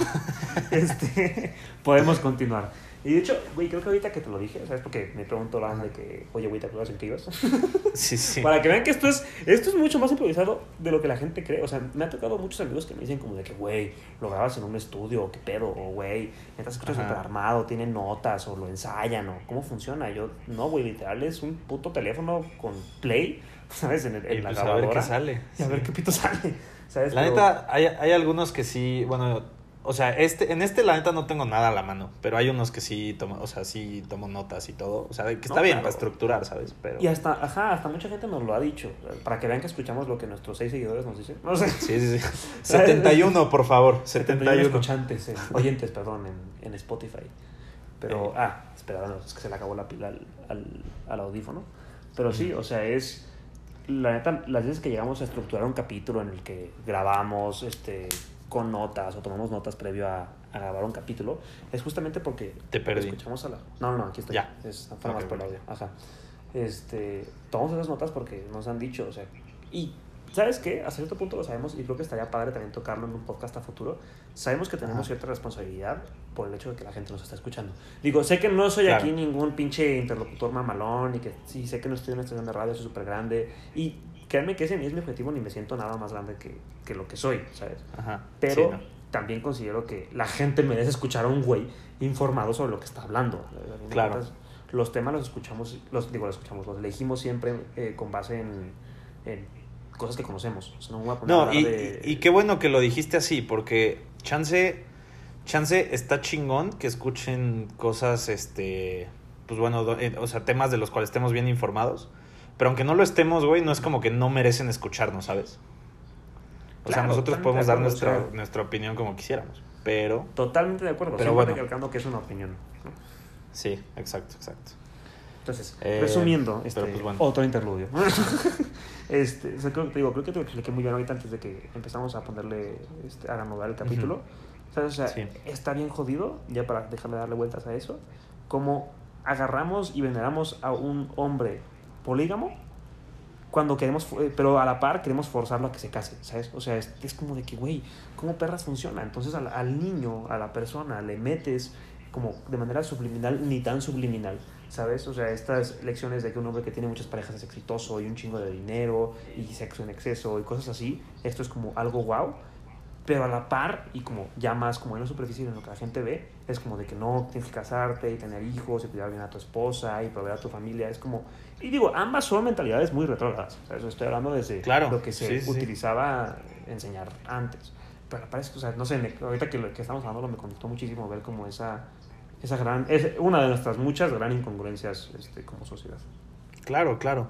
este, podemos continuar. Y de hecho, güey, creo que ahorita que te lo dije, ¿sabes? Porque me preguntó la de que, oye, güey, ¿te acuerdas en ibas? Sí, sí. Para que vean que esto es, esto es mucho más improvisado de lo que la gente cree. O sea, me ha tocado muchos amigos que me dicen como de que, güey, lo grabas en un estudio, o qué pedo, o güey, estás escuchas súper armado, tienen notas, o lo ensayan, o cómo funciona. Yo, no, güey, literal es un puto teléfono con play, ¿sabes? En, el- en Y la pues a ver qué sale. Y a ver qué pito sale, ¿sabes? La Pero- neta, hay, hay algunos que sí, bueno, o sea, este, en este la neta no tengo nada a la mano, pero hay unos que sí tomo, o sea, sí tomo notas y todo, o sea, que está No, bien claro. para estructurar, ¿sabes? Pero Y hasta, ajá, hasta mucha gente nos lo ha dicho. Para que vean que escuchamos lo que nuestros seis seguidores nos dicen. No sé. sí, sí, sí. 71, por favor, 71 71. escuchantes, eh, oyentes, perdón, en, en Spotify. Pero, ah, espera, no, es que se le acabó la pila al, al, al audífono. Pero sí, o sea, es. La neta, las veces que llegamos a estructurar un capítulo en el que grabamos este, con notas o tomamos notas previo a, a grabar un capítulo, es justamente porque Te perdí. escuchamos a la. No, no, no, aquí estoy. Ya. Es, fue más Ok, por el audio. Ajá. Este, tomamos esas notas porque nos han dicho, o sea, y ¿sabes qué? A cierto punto lo sabemos y creo que estaría padre también tocarlo en un podcast a futuro. Sabemos que tenemos Ajá. cierta responsabilidad por el hecho de que la gente nos está escuchando. Digo, sé que no soy Claro. aquí ningún pinche interlocutor mamalón y que sí, sé que no estoy en una estación de radio, soy súper grande y créanme que ese ni es mi objetivo ni me siento nada más grande que, que lo que soy, ¿sabes? Ajá. Pero sí, ¿no? también considero que la gente merece escuchar a un güey informado sobre lo que está hablando. Claro. cuentas, Los temas los escuchamos, los digo, los escuchamos, los elegimos siempre eh, con base en, en cosas que conocemos. O sea, no me voy a poner No, y, de- y- qué bueno que lo dijiste así, porque chance, chance está chingón que escuchen cosas, este, pues bueno, eh, o sea, temas de los cuales estemos bien informados. Pero aunque no lo estemos, güey, no es como que no merecen escucharnos, ¿sabes? O sea, Claro, nosotros totalmente podemos de dar nuestra, sea- nuestra opinión como quisiéramos. Pero, Totalmente de acuerdo, Pero bueno. recalcando que es una opinión. ¿no? sí, exacto, exacto. Entonces, Eh, resumiendo, este, pues bueno. otro interludio. este, o sea, creo, te digo, creo que te lo expliqué muy bien ahorita antes de que empezamos a ponerle, este, a reanudar el capítulo. ¿Sabes? O sea, Sí. está bien jodido, ya para dejarme darle vueltas a eso, como agarramos y veneramos a un hombre polígamo cuando queremos, eh, pero a la par queremos forzarlo a que se case, ¿sabes? O sea, es, es como de que, güey, ¿cómo perras funciona? Entonces al, al niño, a la persona, le metes como de manera subliminal, ni tan subliminal, ¿sabes? O sea, estas lecciones de que un hombre que tiene muchas parejas es exitoso y un chingo de dinero y sexo en exceso y cosas así, esto es como algo wow, pero a la par y como ya más como en la superficie de lo que la gente ve, es como de que no tienes que casarte y tener hijos y cuidar bien a tu esposa y proveer a tu familia, es como... Y digo, ambas son mentalidades muy retrógradas, ¿sabes? Estoy hablando desde Claro, lo que se sí, sí, sí. utilizaba enseñar antes. Pero parece que, o sea, no sé, me- ahorita que, lo que estamos hablando me conectó muchísimo ver como esa, esa gran, es una de nuestras muchas gran incongruencias este, como sociedad. Claro, claro.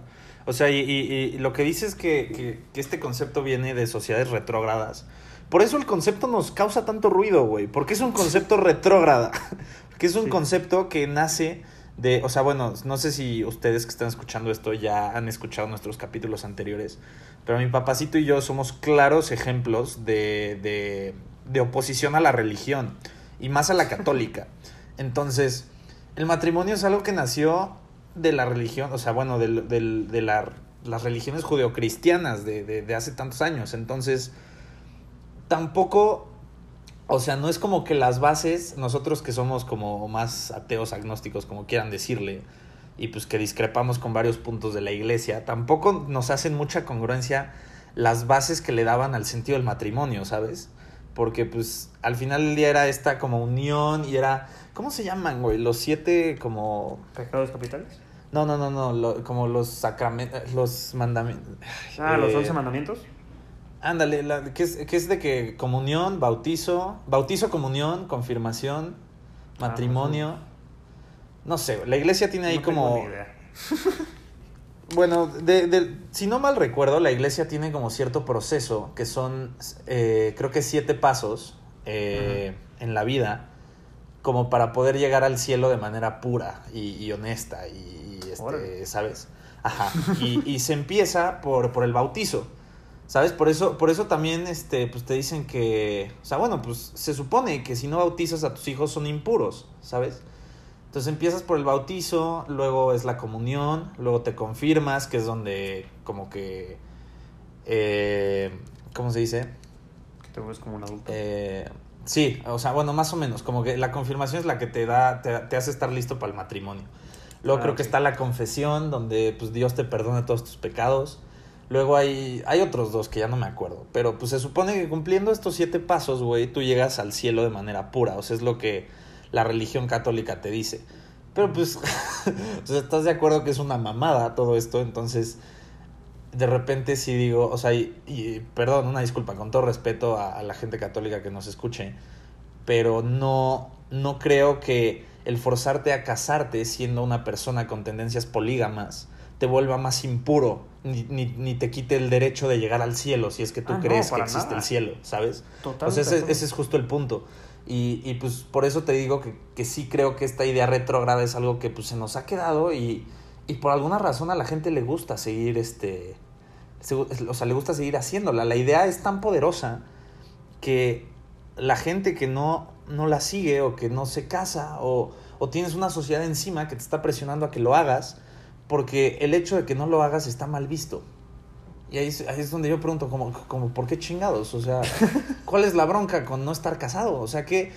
O sea, y, y- y lo que dices es que, que, que este concepto viene de sociedades retrógradas. Por eso el concepto nos causa tanto ruido, güey. Porque es un concepto retrógrada. Porque es un Sí. concepto que nace de. O sea, bueno, no sé si ustedes que están escuchando esto ya han escuchado nuestros capítulos anteriores. Pero mi papacito y yo somos claros ejemplos de, de, de oposición a la religión. Y más a la católica. Entonces, el matrimonio es algo que nació de la religión, o sea, bueno, del- de, la- las religiones judeocristianas de, de, de hace tantos años. Entonces, tampoco, o sea, no es como que las bases, nosotros que somos como más ateos, agnósticos, como quieran decirle, y pues que discrepamos con varios puntos de la iglesia, tampoco nos hacen mucha congruencia las bases que le daban al sentido del matrimonio, ¿sabes? Porque pues al final del día era esta como unión y era, ¿cómo se llaman, güey? Los siete como... ¿Pecados capitales? No, no, no, no, lo- como los sacramentos, los mandamientos. Ah, los Eh, 11 mandamientos. Ándale, la- que, es, que es de que comunión, bautizo, bautizo, comunión, confirmación, Ah, matrimonio. No sé, la iglesia tiene ahí No tengo como... ni idea. Bueno, de, de- si no mal recuerdo, la iglesia tiene como cierto proceso, que son, eh, creo que siete pasos eh, en la vida, como para poder llegar al cielo de manera pura y, y honesta, y, y, este. ¿sabes? Ajá. Y, y se empieza por, por el bautizo. ¿Sabes? Por eso, por eso también este, pues te dicen que. O sea, bueno, pues se supone que si no bautizas a tus hijos son impuros, ¿sabes? Entonces empiezas por el bautizo, luego es la comunión, luego te confirmas, que es donde como que... eh, ¿cómo se dice? Que te vuelves como un adulto. Eh, sí, o sea, bueno, más o menos, como que la confirmación es la que te da, te, te hace estar listo para el matrimonio. Luego Ah, creo que ok. está la confesión, donde pues Dios te perdona todos tus pecados. Luego hay, hay otros dos que ya no me acuerdo. Pero pues se supone que cumpliendo estos siete pasos, güey, tú llegas al cielo de manera pura. O sea, es lo que la religión católica te dice. Pero pues, o ¿estás de acuerdo que es una mamada todo esto? Entonces, de repente sí digo, o sea, y, y, perdón, una disculpa, con todo respeto a, a la gente católica que nos escuche, pero no, no creo que el forzarte a casarte siendo una persona con tendencias polígamas te vuelva más impuro, ni, ni, ni te quite el derecho de llegar al cielo si es que tú Ah, no, crees que existe nada. el cielo, ¿sabes? Totalmente. De ese, ese es justo el punto. Y, y, pues por eso te digo que, que sí creo que esta idea retrógrada es algo que pues se nos ha quedado y, y por alguna razón a la gente le gusta seguir este... se- o sea, le gusta seguir haciéndola. La idea es tan poderosa que la gente que no, no la sigue o que no se casa o, o tienes una sociedad encima que te está presionando a que lo hagas porque el hecho de que no lo hagas está mal visto. Y ahí es, ahí es donde yo pregunto, como, como, ¿por qué chingados? O sea, ¿cuál es la bronca con no estar casado? O sea, ¿qué,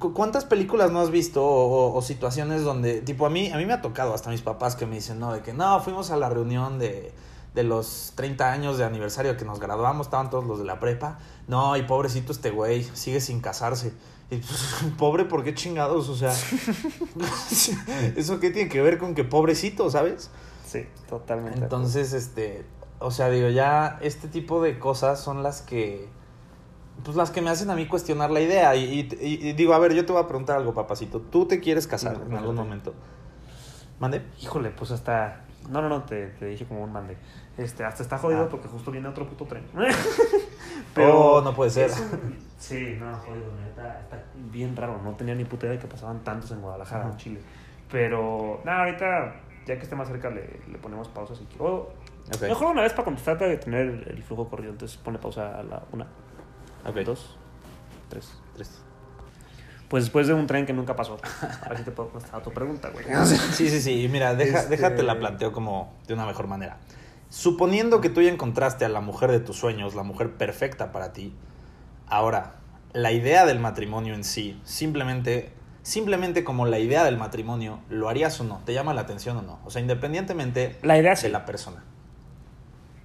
cu- ¿cuántas películas no has visto o, o- o situaciones donde, tipo, a mí, a mí me ha tocado hasta mis papás que me dicen, no, de que no, fuimos a la reunión de, de los 30 años de aniversario que nos graduamos, estaban todos los de la prepa. No, y pobrecito este güey, sigue sin casarse. Y, pobre, ¿por qué chingados? O sea, ¿eso qué tiene que ver con que pobrecito, sabes? Sí, totalmente. Entonces, este, o sea, digo, ya este tipo de cosas son las que, pues las que me hacen a mí cuestionar la idea. Y, y- y- digo, a ver, yo te voy a preguntar algo, papacito. ¿Tú te quieres casar No, en algún momento? ¿Mande? Híjole, pues hasta. No, no, no, te, te dije como un mande. Este, hasta está jodido Ah. porque justo viene otro puto tren. Oh, no puede ser. un- Sí, no, jodido, neta. Está bien raro. No tenía ni puta idea de que pasaban tantos en Guadalajara, en Chile. Pero, nada, ahorita, ya que esté más cerca, le, le ponemos pausa si quiero. O, Ok. Mejor una vez para contestarte de tener el, el flujo corrido. Entonces pone pausa a la una, Ok. dos, tres. Tres. Pues después de un tren que nunca pasó. A ver si te puedo contestar a tu pregunta, güey. Sí, sí, sí. Mira, deja, Este- déjate la planteo como de una mejor manera. Suponiendo que tú ya encontraste a la mujer de tus sueños, la mujer perfecta para ti, ahora, la idea del matrimonio en sí, simplemente, simplemente como la idea del matrimonio, ¿lo harías o no? ¿Te llama la atención o no? O sea, independientemente La idea sí. de la persona.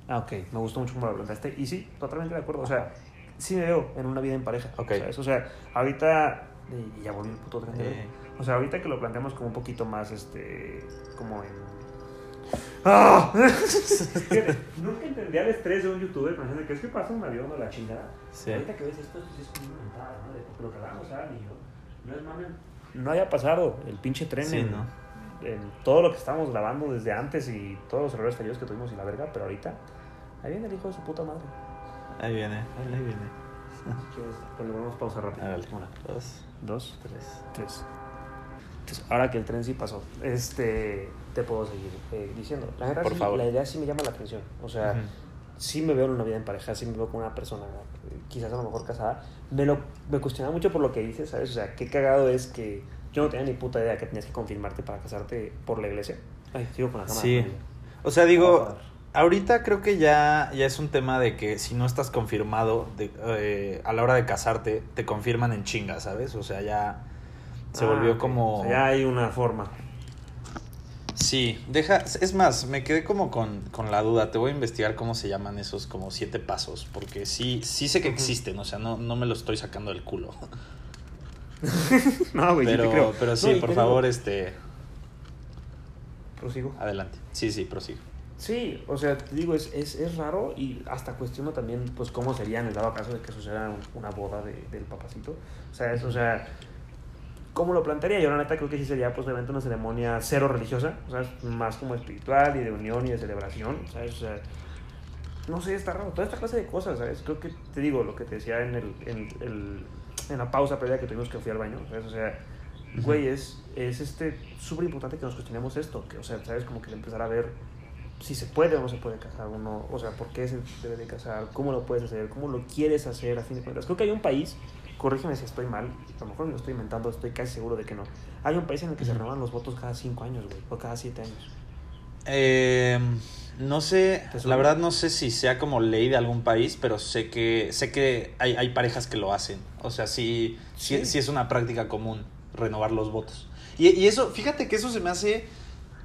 Ah, ok. Me gustó mucho cómo lo planteaste. Y sí, totalmente de acuerdo. O sea, sí me veo en una vida en pareja. Ok. ¿sabes? O sea, ahorita. Y ya volví el puto tren. de Eh. O sea, ahorita que lo planteamos como un poquito más, este. Como en. ¡Ah! Nunca entendía el estrés de un youtuber pensando que es que pasa un avión o la chingada. Sí. Ahorita que ves esto, sí es como una mentada, ¿no? De lo que. Y yo, no es mame. No haya pasado el pinche tren Sí, en, ¿no? en todo lo que estábamos grabando desde antes y todos los errores fallidos que tuvimos y la verga, pero ahorita, ahí viene el hijo de su puta madre. Ahí viene, ahí viene. Si quieres, pues le ponemos pausa rápido. A ver, Una, dos, dos, tres. tres. Entonces, ahora que el tren sí pasó, este, te puedo seguir eh, diciendo. La verdad, Por sí, favor. la idea sí me llama la atención. O sea, Ujú. sí me veo en una vida en pareja, sí me veo con una persona, quizás a lo mejor casada. Me, lo, me cuestionaba mucho por lo que dices, ¿sabes? O sea, qué cagado es que yo no tenía ni puta idea que tenías que confirmarte para casarte por la iglesia. Ay, sigo con la cámara. Sí. O sea, digo, Ah, ahorita creo que ya, ya es un tema de que si no estás confirmado de, eh, a la hora de casarte, te confirman en chinga, ¿sabes? O sea, ya se ah, volvió como... O sea, ya hay una forma. Sí, deja, es más, me quedé como con, con la duda, te voy a investigar cómo se llaman esos como siete pasos, porque sí, sí sé que existen, o sea, no, no me lo estoy sacando del culo. no, güey, te Pero, creo. pero sí, por favor, digo- este, Prosigo. adelante. Sí, sí, prosigo. Sí, o sea, te digo, es, es, es raro y hasta cuestiono también, pues, cómo sería en el dado caso de que sucediera un- una boda de- del papacito. O sea, es, o sea, ¿cómo lo plantearía? Yo, la neta, creo que sí sería, pues, obviamente una ceremonia cero religiosa, o sea, es más como espiritual y de unión y de celebración, ¿sabes? O sea, no sé, está raro. Toda esta clase de cosas, ¿sabes? Creo que, te digo, lo que te decía en, el, en, el- en la pausa previa que tuvimos que fui al baño, ¿sabes? O sea, güey, es, es este súper importante que nos cuestionemos esto, que, o sea, ¿sabes? Como que empezar a ver si se puede o no se puede casar uno, o sea, por qué se debe de casar, cómo lo puedes hacer, cómo lo quieres hacer, a fin de cuentas. Creo que hay un país, corrígeme si estoy mal, a lo mejor me lo estoy inventando, estoy casi seguro de que no. Hay un país en el que se Ujú. renuevan los votos cada cinco años, güey, o cada siete años. Eh, No sé, ¿Te la verdad no sé si sea como ley de algún país, pero sé que sé que hay, hay parejas que lo hacen. O sea, sí, sí, Sí. sí es una práctica común renovar los votos. Y, y eso, fíjate que eso se me hace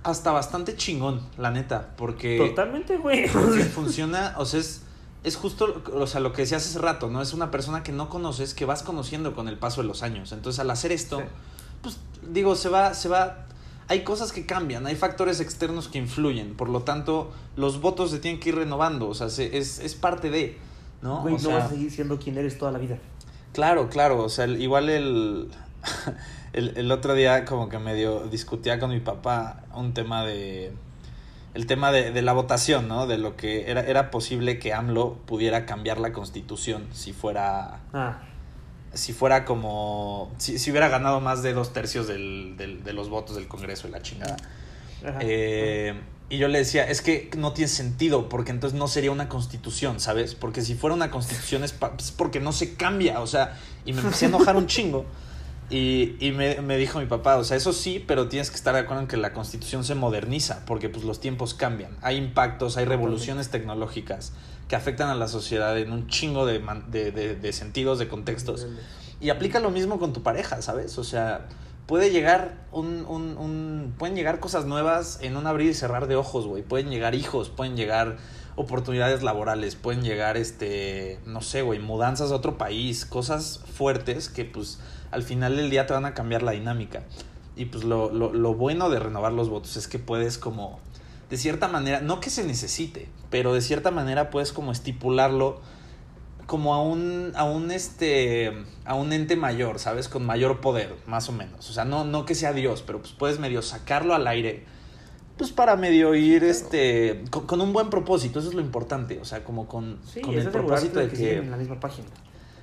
hasta bastante chingón, la neta, porque Totalmente, güey. fun- funciona, o sea, es, es justo, o sea, lo que decías hace rato, ¿no? Es una persona que no conoces, que vas conociendo con el paso de los años. Entonces, al hacer esto, Sí. pues digo, se va, se va. Hay cosas que cambian, hay factores externos que influyen, por lo tanto, los votos se tienen que ir renovando, o sea, se- es, es parte de, ¿no? Güey, O no sea, vas a seguir siendo quien eres toda la vida. Claro, claro, o sea, el- igual el, el, el otro día como que medio discutía con mi papá un tema de, el tema de, de la votación, ¿no? De lo que era, era posible que AMLO pudiera cambiar la constitución si fuera, Ah, si fuera como, si, si hubiera ganado más de dos tercios del, del- de los votos del Congreso y la chingada. ajá. Eh, y yo le decía, es que no tiene sentido, porque entonces no sería una constitución, ¿sabes? Porque si fuera una constitución es, pa- es porque no se cambia, o sea, y me empecé a enojar un chingo. Y, y me, me dijo mi papá, o sea, eso sí, pero tienes que estar de acuerdo en que la constitución se moderniza, porque pues los tiempos cambian. Hay impactos, hay revoluciones tecnológicas que afectan a la sociedad en un chingo de, de- de sentidos, de contextos. Y aplica lo mismo con tu pareja, ¿sabes? O sea, puede llegar un, un, un- pueden llegar cosas nuevas en un abrir y cerrar de ojos, güey. Pueden llegar hijos, pueden llegar oportunidades laborales, pueden llegar, este, no sé, güey, mudanzas a otro país, cosas fuertes que pues al final del día te van a cambiar la dinámica. Y pues lo, lo, lo bueno de renovar los votos es que puedes como, de cierta manera, no que se necesite, pero de cierta manera puedes como estipularlo como a un, a un este, a un ente mayor, ¿sabes? Con mayor poder, más o menos. O sea, no, no que sea Dios, pero pues puedes medio sacarlo al aire, pues para medio ir, claro. este, con, con un buen propósito, eso es lo importante, o sea, como con, Sí, con el propósito de que siguen en que... la misma página.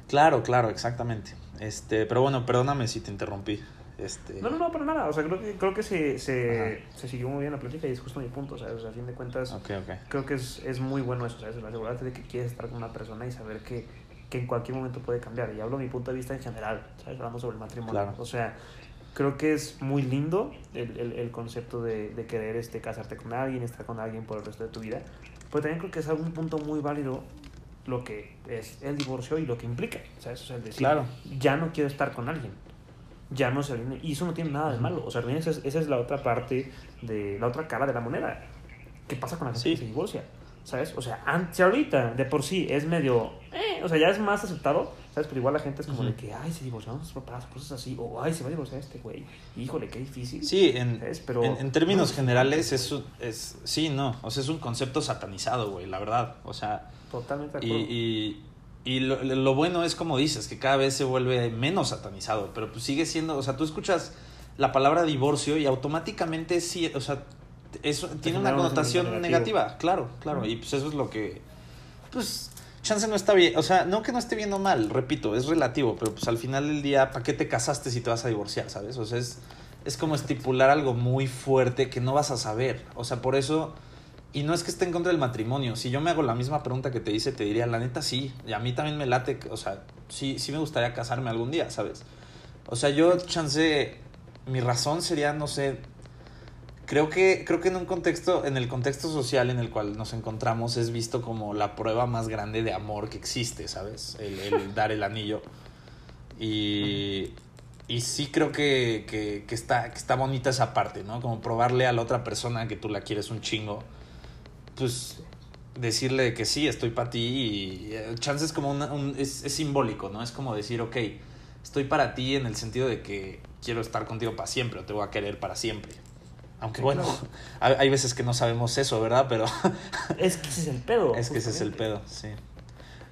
Claro, claro, exactamente. Este, pero bueno, perdóname si te interrumpí. Este, No, no, no, para nada. O sea, creo que, creo que se, se, se siguió muy bien la plática y es justo mi punto. ¿sabes? O sea, a fin de cuentas, Ok, ok. creo que es, es muy bueno eso. ¿sabes? Asegurarte de que quieres estar con una persona y saber que, que en cualquier momento puede cambiar. Y hablo de mi punto de vista en general, ¿sabes? Hablando sobre el matrimonio. Claro. O sea, creo que es muy lindo el, el, el concepto de, de querer este, casarte con alguien, estar con alguien por el resto de tu vida. Pero también creo que es algún punto muy válido lo que es el divorcio y lo que implica, ¿sabes? O sea, el decir, Claro. ya no quiero estar con alguien. Ya no se alinea. Y eso no tiene nada de malo. O sea, esa es, esa es la otra parte de la otra cara de la moneda. ¿Qué pasa con la gente Sí. que se divorcia? ¿Sabes? O sea, an- si ahorita de por sí es medio. eh, o sea, ya es más aceptado. ¿Sabes? Pero igual la gente es como Ujú. de que, ay, se divorciaron sus papás, cosas así. O, ay, se va a divorciar este güey. Híjole, qué difícil. Sí, en. Pero, en, en términos no, generales es, un- es... Sí, no, o sea, es un concepto satanizado, güey, la verdad. O sea... Totalmente de Y, acuerdo. y, y lo, lo bueno es como dices, que cada vez se vuelve menos satanizado, pero pues sigue siendo, o sea, tú escuchas la palabra divorcio y automáticamente sí, o sea, eso tiene una un connotación negativa, claro, claro, y pues eso es lo que, pues, chance no está bien, o sea, no que no esté bien o mal, repito, es relativo, pero pues al final del día, ¿para qué te casaste si te vas a divorciar, sabes? O sea, es, es como estipular algo muy fuerte que no vas a saber, o sea, por eso... Y no es que esté en contra del matrimonio. Si yo me hago la misma pregunta que te hice, te diría, la neta sí. Y a mí también me late, o sea, sí, sí me gustaría casarme algún día, ¿sabes? O sea, yo, chance, mi razón sería, no sé, creo que, creo que en un contexto, en el contexto social en el cual nos encontramos, es visto como la prueba más grande de amor que existe, ¿sabes? El, dar el anillo. Y, y sí creo que, que, que está, que está bonita esa parte, ¿no? Como probarle a la otra persona que tú la quieres un chingo, pues decirle que sí, estoy para ti y eh, chance es como una- un, es, es simbólico, ¿no? Es como decir, ok, estoy para ti en el sentido de que quiero estar contigo para siempre o te voy a querer para siempre. Aunque bueno, claro. hay, veces que no sabemos eso, ¿verdad? Pero Es que ese es el pedo. es que ese es el pedo, sí.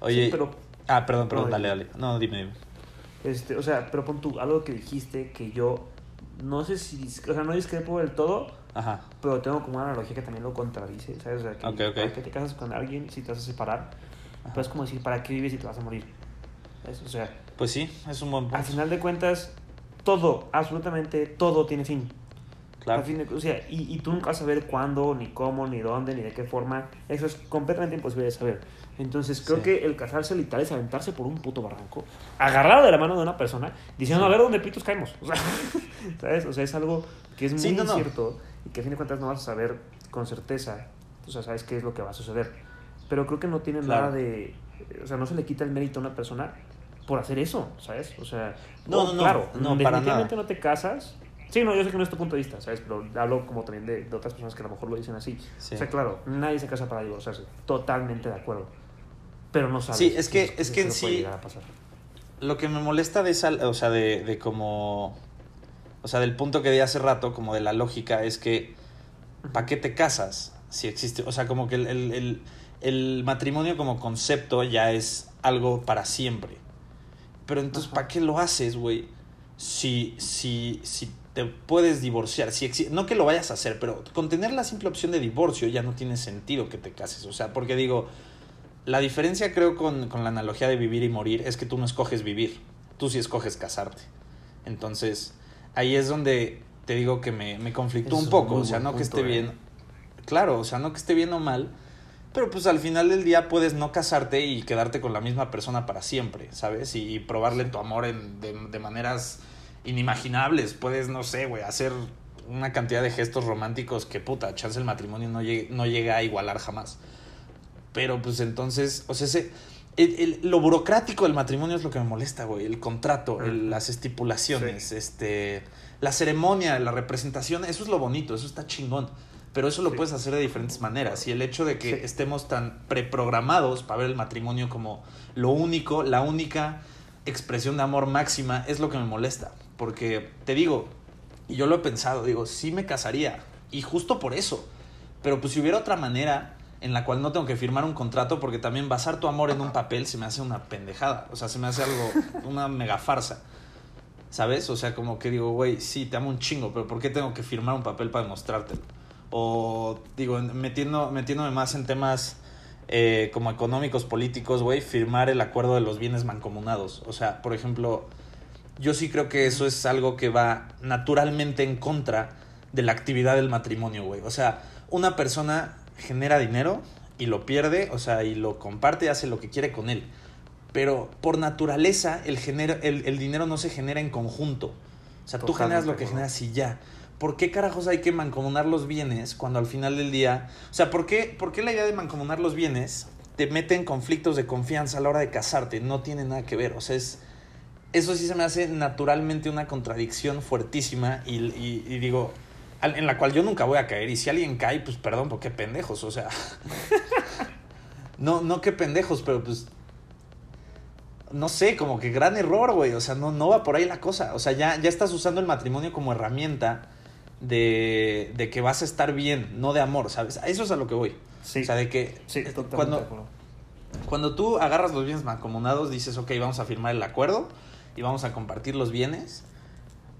Oye, Sí, pero ah, perdón, perdón, No, dale, dale. No, dime, dime. Este, o sea, pero pon tú, algo que dijiste que yo no sé si, o sea, no discrepo del todo, Ajá, pero tengo como una analogía que también lo contradice, ¿sabes? O sea, que Ok, ok. ¿para qué te casas con alguien si te vas a separar? Ajá. Pues es como decir, ¿para qué vives si te vas a morir? ¿Sabes? O sea, pues sí, es un buen al punto. final de cuentas, todo, absolutamente todo tiene fin. Claro. Al fin de- o sea, y, y tú nunca vas a saber cuándo, ni cómo, ni dónde, ni de qué forma. Eso es completamente imposible de saber. Entonces, creo Sí. que el casarse literal es aventarse por un puto barranco, agarrado de la mano de una persona, diciendo, Sí. a ver dónde pitos caemos. O sea, ¿sabes? O sea, es algo que es muy Sí, no, no. Y que a fin de cuentas no vas a saber con certeza o sea, sabes qué es lo que va a suceder. Pero creo que no tiene Claro. nada de, o sea, no se le quita el mérito a una persona por hacer eso, ¿sabes? O sea, No, no, no, claro, no, definitivamente no te casas. Sí, no, yo sé que no es tu punto de vista, ¿sabes? Pero hablo como también de, de otras personas que a lo mejor lo dicen así. Sí. O sea, claro, nadie se casa para divorciarse. Totalmente de acuerdo. Pero no sabes. Sí, es que- si- es si que en sí-. Lo que me molesta de esa, o sea, de, de como, o sea, del punto que di hace rato, como de la lógica, es que, ¿para qué te casas? Si existe, o sea, como que el, el, el- el matrimonio como concepto ya es algo para siempre. Pero entonces. ¿para qué lo haces, güey? Si, si, si te puedes divorciar, si no que lo vayas a hacer, pero con tener la simple opción de divorcio ya no tiene sentido que te cases. O sea, porque digo, la diferencia creo con, con la analogía de vivir y morir es que tú no escoges vivir, tú sí escoges casarte. Entonces, ahí es donde te digo que me, me conflictó un poco, o sea, no que esté eh. bien, claro, o sea, no que esté bien o mal, pero pues al final del día puedes no casarte y quedarte con la misma persona para siempre, ¿sabes? Y, y probarle tu amor en, de, de maneras inimaginables, puedes, no sé, güey, hacer una cantidad de gestos románticos que puta, chance el matrimonio no, llegue- no llega a igualar jamás. Pero pues entonces, o sea, ese, el- el- lo burocrático del matrimonio es lo que me molesta, güey. El contrato, el- las estipulaciones, este, la ceremonia, la representación, eso es lo bonito, eso está chingón. Pero eso lo Sí. puedes hacer de diferentes maneras. Y el hecho de que Sí. estemos tan preprogramados para ver el matrimonio como lo único, la única expresión de amor máxima, es lo que me molesta. Porque te digo, y yo lo he pensado, digo, sí me casaría. Y justo por eso. Pero pues si hubiera otra manera en la cual no tengo que firmar un contrato, porque también basar tu amor en un papel se me hace una pendejada. O sea, se me hace algo, una mega farsa. ¿Sabes? O sea, como que digo, güey, sí, te amo un chingo, pero ¿por qué tengo que firmar un papel para demostrártelo? O, digo, en- metiendo, metiéndome más en temas eh, como económicos, políticos, güey, firmar el acuerdo de los bienes mancomunados. O sea, por ejemplo, yo sí creo que eso es algo que va naturalmente en contra de la actividad del matrimonio, güey. O sea, una persona genera dinero y lo pierde, o sea, y lo comparte y hace lo que quiere con él. Pero por naturaleza el, genera, el, el dinero no se genera en conjunto. O sea, tú generas lo que generas y ya. ¿Por qué carajos hay que mancomunar los bienes cuando al final del día... O sea, ¿por qué, ¿por qué la idea de mancomunar los bienes te mete en conflictos de confianza a la hora de casarte? No tiene nada que ver. O sea, es, eso sí se me hace naturalmente una contradicción fuertísima y, y- y digo, en la cual yo nunca voy a caer. Y si alguien cae, pues perdón, porque qué pendejos, o sea. no, no qué pendejos, pero pues. No sé, como que gran error, güey. O sea, no, no va por ahí la cosa. O sea, ya, ya estás usando el matrimonio como herramienta de, de que vas a estar bien, no de amor, ¿sabes? A eso es a lo que voy. Sí. O sea, de que Sí, totalmente cuando, de acuerdo. cuando tú agarras los bienes mancomunados, dices, ok, vamos a firmar el acuerdo y vamos a compartir los bienes.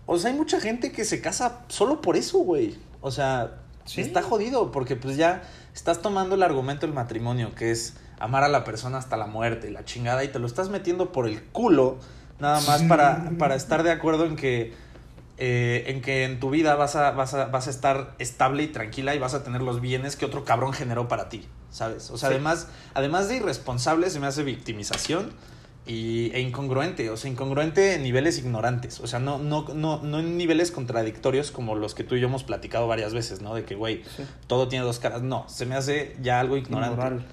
O sea, hay mucha gente que se casa solo por eso, güey. O sea, Sí. está jodido porque pues ya estás tomando el argumento del matrimonio, que es amar a la persona hasta la muerte y la chingada, y te lo estás metiendo por el culo, nada más para, para estar de acuerdo en que, eh, en que en tu vida vas a, vas, a, vas a estar estable y tranquila y vas a tener los bienes que otro cabrón generó para ti, ¿sabes? O sea, Sí. además, además de irresponsable, se me hace victimización y, e incongruente, o sea, incongruente en niveles ignorantes, o sea, no, no, no, no en niveles contradictorios como los que tú y yo hemos platicado varias veces, ¿no? De que, güey, Sí. todo tiene dos caras, no, se me hace ya algo ignorante.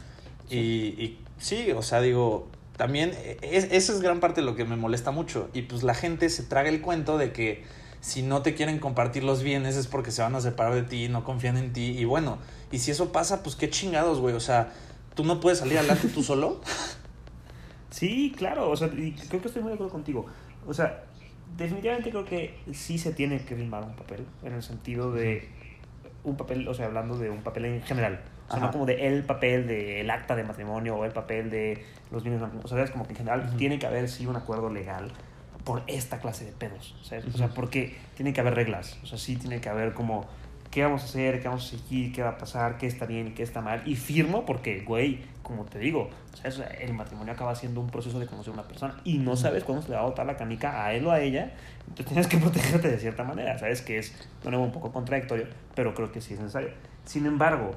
Y, y sí, o sea, digo, también e- es, esa es gran parte de lo que me molesta mucho. Y pues la gente se traga el cuento de que si no te quieren compartir los bienes es porque se van a separar de ti, no confían en ti. Y bueno, y si eso pasa, pues qué chingados, güey. O sea, tú no puedes salir adelante tú solo. Sí, claro, o sea, y creo que estoy muy de acuerdo contigo. O sea, definitivamente creo que sí se tiene que firmar un papel, en el sentido de un papel, o sea, hablando de un papel en general. O sea, Ajá. no como de el papel del acta de matrimonio o el papel de los bienes O sea, es como que en general Ujú. tiene que haber sí un acuerdo legal por esta clase de pedos. ¿sabes? O sea, porque tiene que haber reglas. O sea, sí tiene que haber como qué vamos a hacer, qué vamos a seguir, qué va a pasar, qué está bien y qué está mal. Y firmo porque, güey, como te digo, o sea, es- el matrimonio acaba siendo un proceso de conocer a una persona y no sabes cuándo se le va a botar la canica a él o a ella. Entonces tienes que protegerte de cierta manera. Sabes que es, de nuevo, un poco contradictorio, pero creo que sí es necesario. Sin embargo,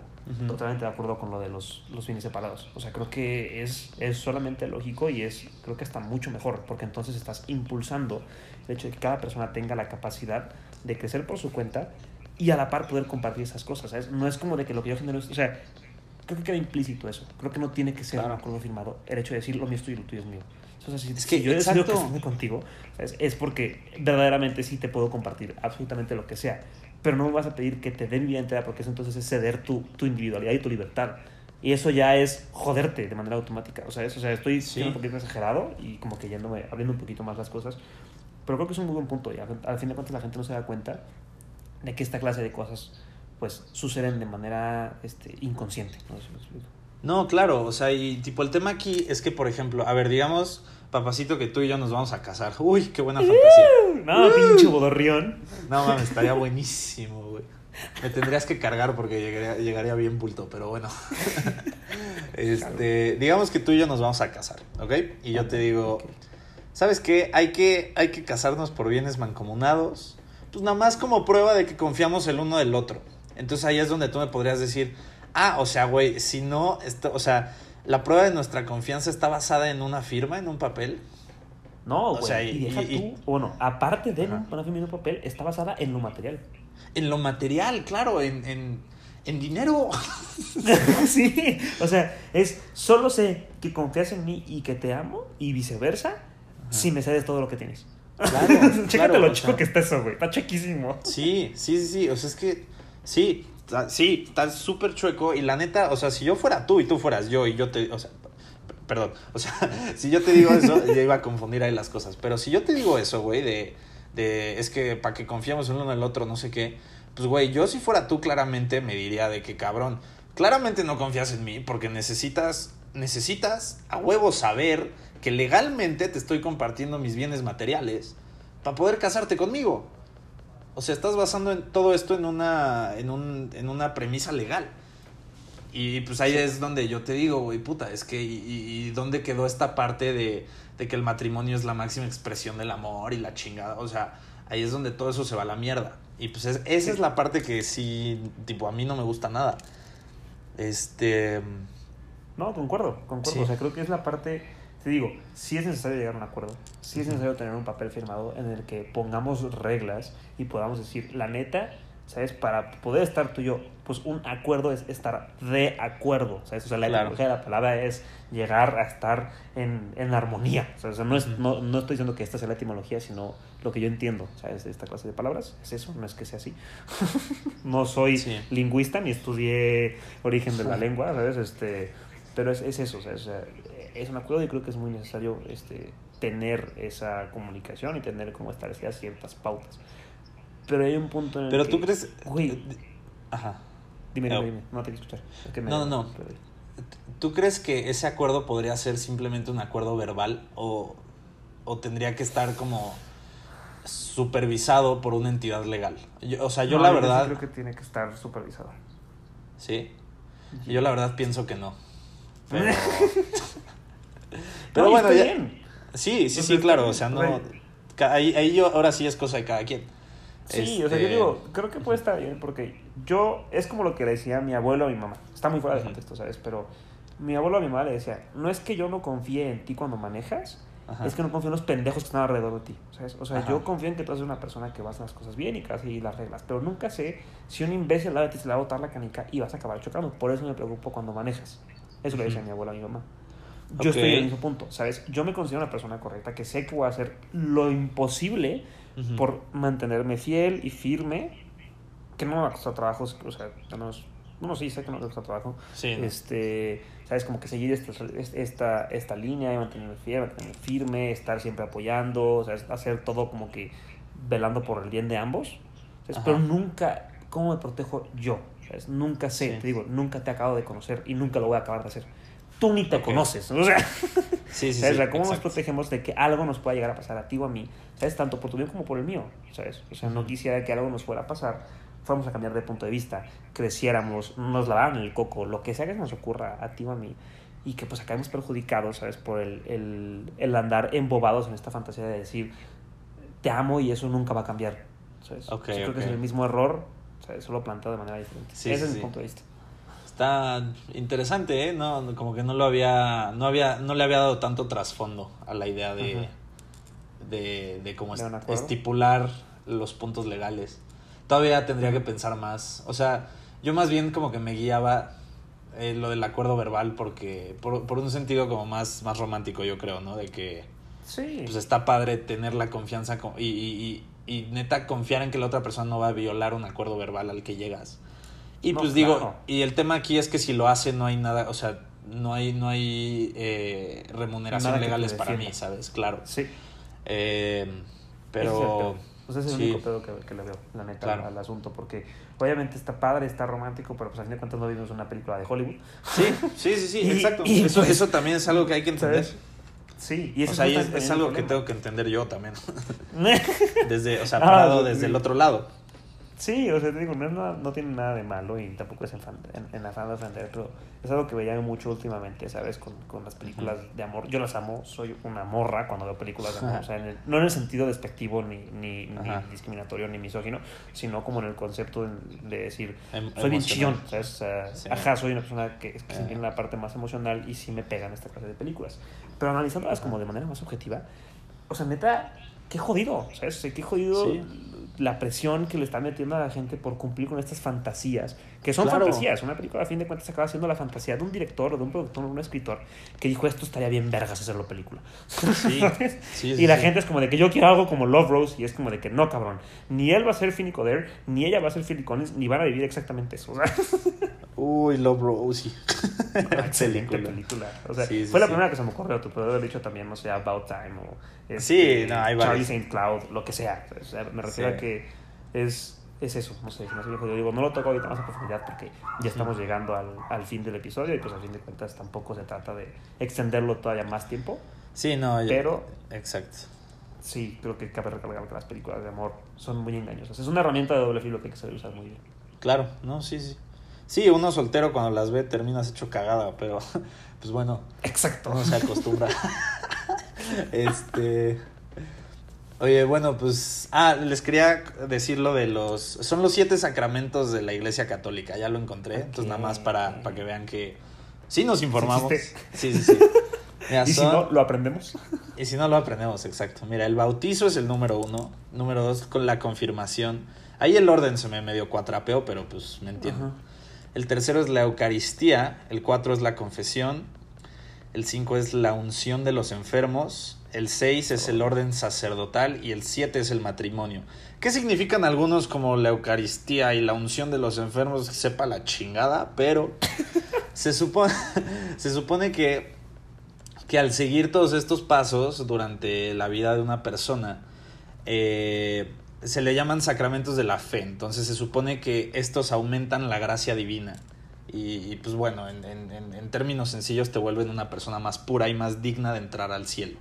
totalmente de acuerdo con lo de los, los bienes separados. O sea, creo que es, es solamente lógico y es, creo que está mucho mejor, porque entonces estás impulsando el hecho de que cada persona tenga la capacidad de crecer por su cuenta y a la par poder compartir esas cosas, ¿sabes? No es como de que lo que yo genero es, o sea, creo que queda implícito eso. Creo que no tiene que ser Claro. un acuerdo firmado el hecho de decir lo mío es tuyo y lo tuyo es mío. Sea, si, Es si que, yo decido exacto. casarme contigo, ¿sabes? es porque verdaderamente sí te puedo compartir absolutamente lo que sea. Pero no me vas a pedir que te dé mi vida entera porque eso entonces es ceder tu, tu individualidad y tu libertad. Y eso ya es joderte de manera automática. O sea, es- o sea estoy Sí. siendo un poquito exagerado y como que yéndome, abriendo un poquito más las cosas. Pero creo que es un muy buen punto. Y al, al fin de cuentas la gente no se da cuenta de que esta clase de cosas pues suceden de manera este, inconsciente. No sé si me explico. No, claro, o sea, y tipo el tema aquí es que, por ejemplo, a ver, digamos, papacito, que tú y yo nos vamos a casar. Uy, qué buena fantasía. No, pinche bodorrión. No mames, estaría buenísimo, güey. Me tendrías que cargar porque llegaría, llegaría bien bulto, pero bueno. Este, digamos que tú y yo nos vamos a casar, ¿ok? Y yo te digo. ¿sabes qué? Hay que, hay que casarnos por bienes mancomunados. Pues nada más como prueba de que confiamos el uno del otro. Entonces ahí es donde tú me podrías decir, ah, o sea, güey, si no, esto, o sea, la prueba de nuestra confianza está basada en una firma, en un papel. No, O güey. sea, y, y- deja y- tú, bueno, aparte de una firma y un papel, está basada en lo material. En lo material, claro, en, en, en dinero. sí, o sea, es solo sé que confías en mí y que te amo y viceversa si me cedes todo lo que tienes. Claro, Chécate claro, lo chico sea. que está eso, güey. Está chequísimo. Sí, sí, sí, sí. O sea, es que. Sí, sí, está súper chueco. Y la neta, o sea, si yo fuera tú y tú fueras yo y yo te. O sea, perdón. O sea, si yo te digo eso, ya iba a confundir ahí las cosas. Pero si yo te digo eso, güey, de. de es que para que confiemos el uno en el otro, no sé qué. Pues, güey, yo si fuera tú, claramente me diría de que cabrón. Claramente no confías en mí porque necesitas. Necesitas a huevo saber que legalmente te estoy compartiendo mis bienes materiales para poder casarte conmigo. O sea, estás basando en todo esto en una, en un, en una premisa legal. Y pues ahí es donde yo te digo, güey, puta, es que, y, dónde quedó esta parte de, de que el matrimonio es la máxima expresión del amor y la chingada. O sea, ahí es donde todo eso se va a la mierda. Y pues es- esa es la parte que sí, tipo, a mí no me gusta nada. Este. No, concuerdo, concuerdo. Sí. O sea, creo que es la parte. Te digo, sí es necesario llegar a un acuerdo. Sí es necesario tener un papel firmado en el que pongamos reglas y podamos decir, la neta, ¿sabes? Para poder estar tú y yo, pues un acuerdo es estar de acuerdo, ¿sabes? O sea, la Claro. etimología de la palabra es llegar a estar en, en armonía. O sea, no, es, no, no estoy diciendo que esta sea la etimología, sino lo que yo entiendo, ¿sabes? De esta clase de palabras. Es eso, no es que sea así. no soy Sí. lingüista ni estudié origen de la lengua, ¿sabes? Este, pero es, es eso, ¿sabes? O sea, es un acuerdo y creo que es muy necesario este, tener esa comunicación y tener como establecidas ciertas pautas. Pero hay un punto en el Pero que- tú crees. Güey, Ajá. dime, No. dime, dime, no te quiero escuchar. Es que me- No, no, no. ¿Tú crees que ese acuerdo podría ser simplemente un acuerdo verbal o, o tendría que estar como supervisado por una entidad legal? Yo- o sea, yo No, la verdad... creo que tiene que estar supervisado. Sí. Yo la verdad pienso que no. Pero, pero No, bueno, ya- bien. Sí, sí, sí, claro. O sea, no... Ahí, ahí yo, ahora sí es cosa de cada quien. Sí, o sea, yo Este, digo, creo que puede estar bien porque yo, es como lo que le decía mi abuelo a mi mamá. Está muy fuera de contexto, ¿sabes? Pero mi abuelo a mi mamá le decía, no es que yo no confíe en ti cuando manejas, Ajá. es que no confío en los pendejos que están alrededor de ti, ¿sabes? O sea, Ajá. yo confío en que tú eres una persona que vas a las cosas bien y que vas a seguir las reglas, pero nunca sé si un imbécil al lado de ti se le va a botar la canica y vas a acabar chocando. Por eso me preocupo cuando manejas. Eso le decía mi abuelo a mi mamá. Yo estoy en el mismo punto, ¿sabes? Yo me considero una persona correcta, que sé que voy a hacer lo imposible Ujú. por mantenerme fiel y firme, que no me va a costar trabajo, o sea, menos, bueno, sí, sé que no me va a costar trabajo, Sí, ¿no? este, sabes, como que seguir esta, esta, esta línea, y mantenerme fiel, mantenerme firme, estar siempre apoyando, sea, hacer todo como que velando por el bien de ambos, ¿sabes? Pero nunca, ¿cómo me protejo yo? ¿sabes? Nunca sé, Sí. te digo, nunca te acabo de conocer y nunca lo voy a acabar de hacer. Tú ni te conoces, o sea, Sí, sí, ¿Sabes? sí, ¿Cómo nos protegemos de que algo nos pueda llegar a pasar a ti o a mí? ¿Sabes? Tanto por tu bien como por el mío, ¿sabes? O sea, no quisiera que algo nos fuera a pasar, fuéramos a cambiar de punto de vista, creciéramos, nos lavaran el coco, lo que sea que nos ocurra a ti o a mí, y que pues acabemos perjudicados, ¿sabes? Por el, el, el andar embobados en esta fantasía de decir, te amo y eso nunca va a cambiar, ¿sabes? Ok, O sea, creo que es el mismo error, ¿sabes? Solo planteado de manera diferente. Sí, Ese sí, es mi punto de vista. Está interesante, ¿eh? No, como que no lo había, no había, no le había dado tanto trasfondo a la idea de, Ajá. de, de cómo estipular los puntos legales. Todavía tendría que pensar más. O sea, yo más bien como que me guiaba eh, lo del acuerdo verbal porque por, por un sentido como más, más romántico yo creo, ¿no? De que Sí. pues está padre tener la confianza con- y, y, y, y neta confiar en que la otra persona no va a violar un acuerdo verbal al que llegas. Y No, pues digo, y el tema aquí es que si lo hace no hay nada, o sea, no hay, no hay eh, remuneración Nada legales para mí, ¿sabes? Claro. sí. Eh, es pero... ese es el sí. único pedo que, que le veo, la neta, Claro. al asunto. Porque obviamente está padre, está romántico, pero pues a fin de cuentas no vimos una película de Hollywood. Sí, sí, sí, sí, Y- exacto. y eso, pues, eso también es algo que hay que entender. ¿Sabes? Sí, y eso O sea, es, algo que tengo que entender yo también. Desde, o sea, Ah, parado sí, desde el otro lado. Sí, o sea, te digo, no, no tiene nada de malo y tampoco es en, fan- en, en afán de ofender, pero es algo que veía mucho últimamente, ¿sabes? Con, con las películas de amor. Yo las amo, soy una morra cuando veo películas de amor, o sea, en el- no en el sentido despectivo ni, ni, ni discriminatorio ni misógino, sino como en el concepto de de decir, Em- soy bien chillón, ¿sabes? O sea, Sí. Ajá, soy una persona que, que se Ajá. tiene la parte más emocional y sí me pegan esta clase de películas. Pero analizándolas como de manera más objetiva, o sea, neta, qué jodido, ¿sabes? O sea, qué jodido Sí. La presión que le está metiendo a la gente por cumplir con estas fantasías, que son Claro. fantasías. Una película, a fin de cuentas, acaba siendo la fantasía de un director o de un productor o de un escritor que dijo esto estaría bien vergas hacerlo película. Sí, ¿Sabes? sí, y la sí. gente es como de que yo quiero algo como Love Rose y es como de que no, cabrón. Ni él va a ser Finny Coder, ni ella va a ser Philly Collins, ni van a vivir exactamente eso. Uy, Love Rosie. excelente Película. O sea, fue la primera que se me ocurrió. Te puedo haber dicho también, no sé, About Time o este, no, Charlie. St. Cloud, lo que sea. O sea, me refiero a que es, es eso. No sé, hace viejo. Yo digo, no lo toco ahorita más a profundidad porque ya estamos llegando al, al fin del episodio y pues a fin de cuentas tampoco se trata de extenderlo todavía más tiempo. Sí, no, yo- Pero- Exacto. Sí, creo que cabe recalcar que las películas de amor son muy engañosas. Es una herramienta de doble filo que hay que saber usar muy bien. Claro, no, sí, sí. Sí, uno soltero cuando las ve terminas hecho cagada, pero pues bueno, Exacto. uno se acostumbra. este. Oye, bueno, pues. Ah, les quería decir lo de los. Son los siete sacramentos de la Iglesia Católica, ya lo encontré. Entonces, nada más para, para que vean que. Sí, nos informamos. Sí, sí, sí. Mira, Y si no, lo aprendemos. y si no lo aprendemos, exacto. Mira, el bautizo es el número uno. Número dos, con la confirmación. Ahí el orden se me medio cuatrapeó, pero pues me entiendo. El tercero es la Eucaristía. El cuatro es la confesión. El cinco es la unción de los enfermos. El seis es el orden sacerdotal. Y el siete es el matrimonio. ¿Qué significan algunos como la Eucaristía y la unción de los enfermos? Sepa la chingada, pero se supone, se supone que que al seguir todos estos pasos durante la vida de una persona, eh, se le llaman sacramentos de la fe. Entonces se supone que estos aumentan la gracia divina. Y, y, pues bueno, en, en- en- en términos sencillos te vuelven una persona más pura y más digna de entrar al cielo.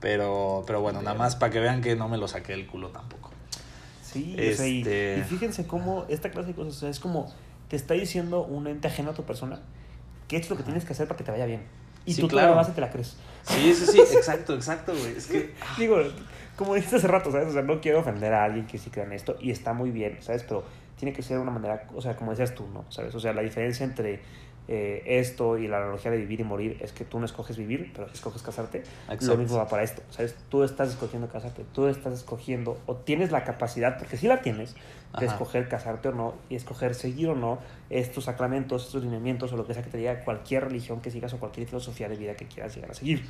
Pero, pero bueno, nada más para que vean que no me lo saqué del culo tampoco. Sí, o sea, y, Este- y fíjense cómo esta clase de cosas, o sea, es como te está diciendo un ente ajeno a tu persona que esto es lo que tienes que hacer para que te vaya bien. Y Sí, tú claro. vas y te la crees. Sí, sí, sí, exacto, exacto, güey. Es que... Digo, como dijiste hace rato, ¿sabes? O sea, no quiero ofender a alguien que sí crea en esto y está muy bien, ¿sabes? Pero tiene que ser de una manera, o sea, como decías tú, ¿no? ¿Sabes? O sea, la diferencia entre eh, esto y la analogía de vivir y morir es que tú no escoges vivir, pero escoges casarte. Exacto. Lo mismo va para esto, ¿sabes? Tú estás escogiendo casarte, tú estás escogiendo o tienes la capacidad, porque sí la tienes, de Ajá. escoger casarte o no y escoger seguir o no estos sacramentos, estos lineamientos o lo que sea que te diga cualquier religión que sigas o cualquier filosofía de vida que quieras llegar a seguir.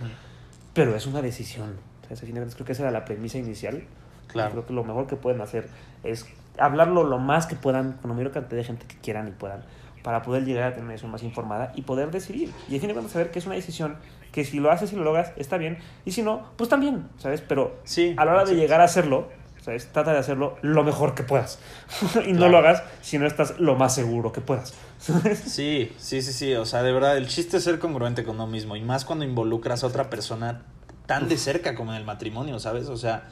Pero es una decisión. ¿sabes? Creo que esa era la premisa inicial. Claro. Creo que lo mejor que pueden hacer es hablarlo lo más que puedan, con la mayor cantidad de gente que quieran y puedan, para poder llegar a tener una decisión más informada y poder decidir. Y al fin de cuentas saber que es una decisión que si lo haces y lo logras, está bien. Y si no, pues también, ¿sabes? Pero Sí, a la hora de llegar a hacerlo, ¿sabes? Trata de hacerlo lo mejor que puedas. y no Claro. lo hagas si no estás lo más seguro que puedas. Sí, sí, sí, sí. O sea, de verdad, el chiste es ser congruente con uno mismo. Y más cuando involucras a otra persona tan de cerca como en el matrimonio, ¿sabes? O sea,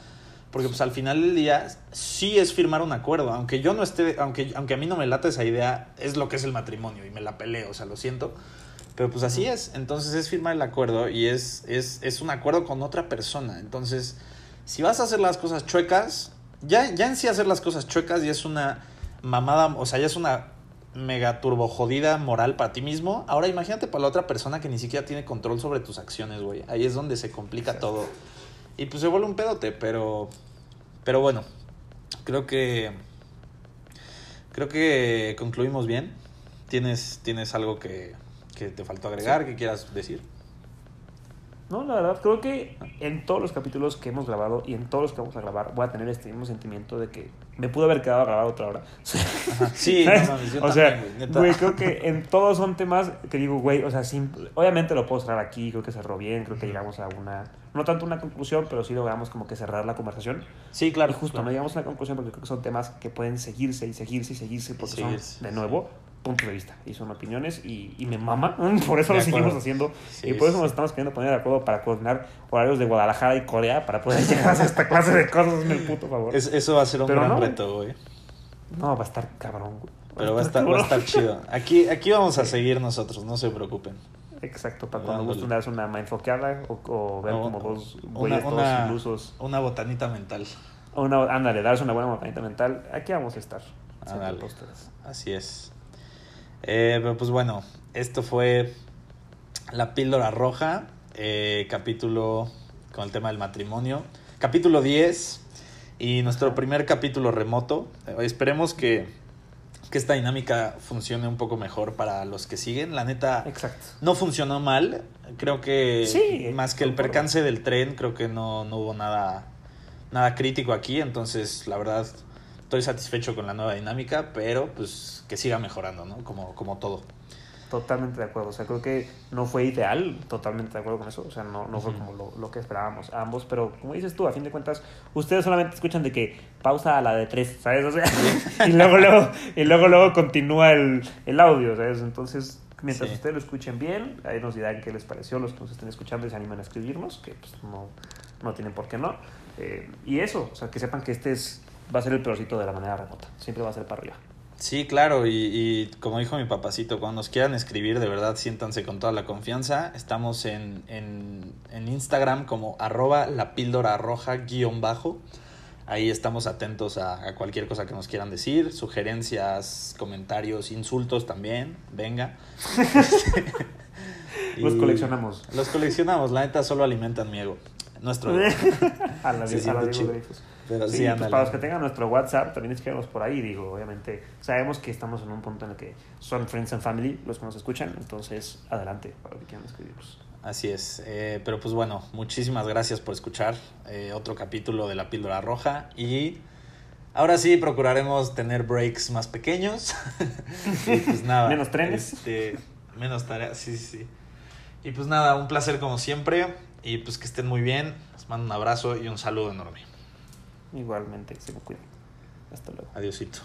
porque pues al final del día sí es firmar un acuerdo. Aunque yo no esté, aunque, aunque a mí no me lata esa idea, es lo que es el matrimonio y me la peleo, o sea, lo siento. Pero pues así es. Entonces es firmar el acuerdo y es, es, es un acuerdo con otra persona. Entonces, si vas a hacer las cosas chuecas, ya, ya en sí hacer las cosas chuecas ya es una mamada, o sea, ya es una mega turbo jodida moral para ti mismo. Ahora imagínate para la otra persona que ni siquiera tiene control sobre tus acciones, güey. Ahí es donde se complica todo. Y pues se vuelve un pedote, pero pero bueno, creo que creo que concluimos bien. ¿Tienes, ¿tienes algo que, que te faltó agregar, que quieras decir? No, la verdad, creo que en todos los capítulos que hemos grabado y en todos los que vamos a grabar voy a tener este mismo sentimiento de que me pudo haber quedado a grabar otra hora. Sí, no mames, yo o sea, güey, creo que en todos son temas que digo, güey, o sea, obviamente lo puedo cerrar aquí, creo que cerró bien, creo que llegamos a una, no tanto una conclusión, pero sí logramos como que cerrar la conversación. Sí, claro. y justo, claro. no llegamos a una conclusión porque creo que son temas que pueden seguirse y seguirse y seguirse porque son, de sí. nuevo, puntos de vista y son opiniones y, y me mama, por eso De lo seguimos haciendo Sí, y por eso sí. nos estamos queriendo poner de acuerdo para coordinar horarios de Guadalajara y Corea para poder llegar a esta clase de cosas, hazme el puto favor. Es- eso va a ser un Pero gran no. reto, güey. No, va a estar cabrón, güey. Pero va a estar, va a estar chido. Aquí, aquí vamos a seguir nosotros, no se preocupen. Exacto, para cuando gusten darse una mindfoqueada o, o ver No, como dos una- güeyes todos una- ilusos. Una botanita mental. Una, ándale, darse una buena montañita mental. Aquí vamos a estar. Ándale. Así es. Eh, pero pues bueno, esto fue La Píldora Roja, eh, capítulo con el tema del matrimonio. Capítulo 10 y nuestro primer capítulo remoto. Eh, esperemos que, que esta dinámica funcione un poco mejor para los que siguen. La neta, Exacto. no funcionó mal. Creo que Sí, más que el percance del tren, creo que no, no hubo nada, nada crítico aquí. Entonces, la verdad, estoy satisfecho con la nueva dinámica, pero pues que siga mejorando, ¿no? Como, como todo. Totalmente de acuerdo. O sea, creo que no fue ideal. Totalmente de acuerdo con eso. O sea, no, no fue como lo, lo que esperábamos ambos. Pero como dices tú, a fin de cuentas, ustedes solamente escuchan de que pausa a la de tres, ¿sabes? O sea, y luego, luego, y luego, luego continúa el, el audio, ¿sabes? Entonces, mientras Sí. ustedes lo escuchen bien, ahí nos dirán qué les pareció. Los que nos estén escuchando y se animan a escribirnos, que pues no, no tienen por qué no. Eh, y eso, o sea, que sepan que este es, va a ser el peorcito de la manera remota. Siempre va a ser para arriba. Sí, claro, y, y como dijo mi papacito, cuando nos quieran escribir, de verdad siéntanse con toda la confianza. Estamos en, en, en Instagram como arroba la píldora roja guion bajo. Ahí estamos atentos a, a cualquier cosa que nos quieran decir, sugerencias, comentarios, insultos también, venga. Los coleccionamos. Los coleccionamos, la neta solo alimentan mi ego. Nuestro ego. a la, a la Pero Sí, sí, pues para los que tengan nuestro WhatsApp, también escríbanos por ahí, digo, obviamente. Sabemos que estamos en un punto en el que son friends and family los que nos escuchan, entonces adelante para los que quieran escribirnos. Así es, eh, pero pues bueno, muchísimas gracias por escuchar eh, otro capítulo de La Píldora Roja y ahora sí procuraremos tener breaks más pequeños. y pues nada. Menos trenes. este, menos tareas, sí, sí, sí. Y pues nada, un placer como siempre y pues que estén muy bien. Les mando un abrazo y un saludo enorme. Igualmente, se me cuiden. Hasta luego. Adiosito.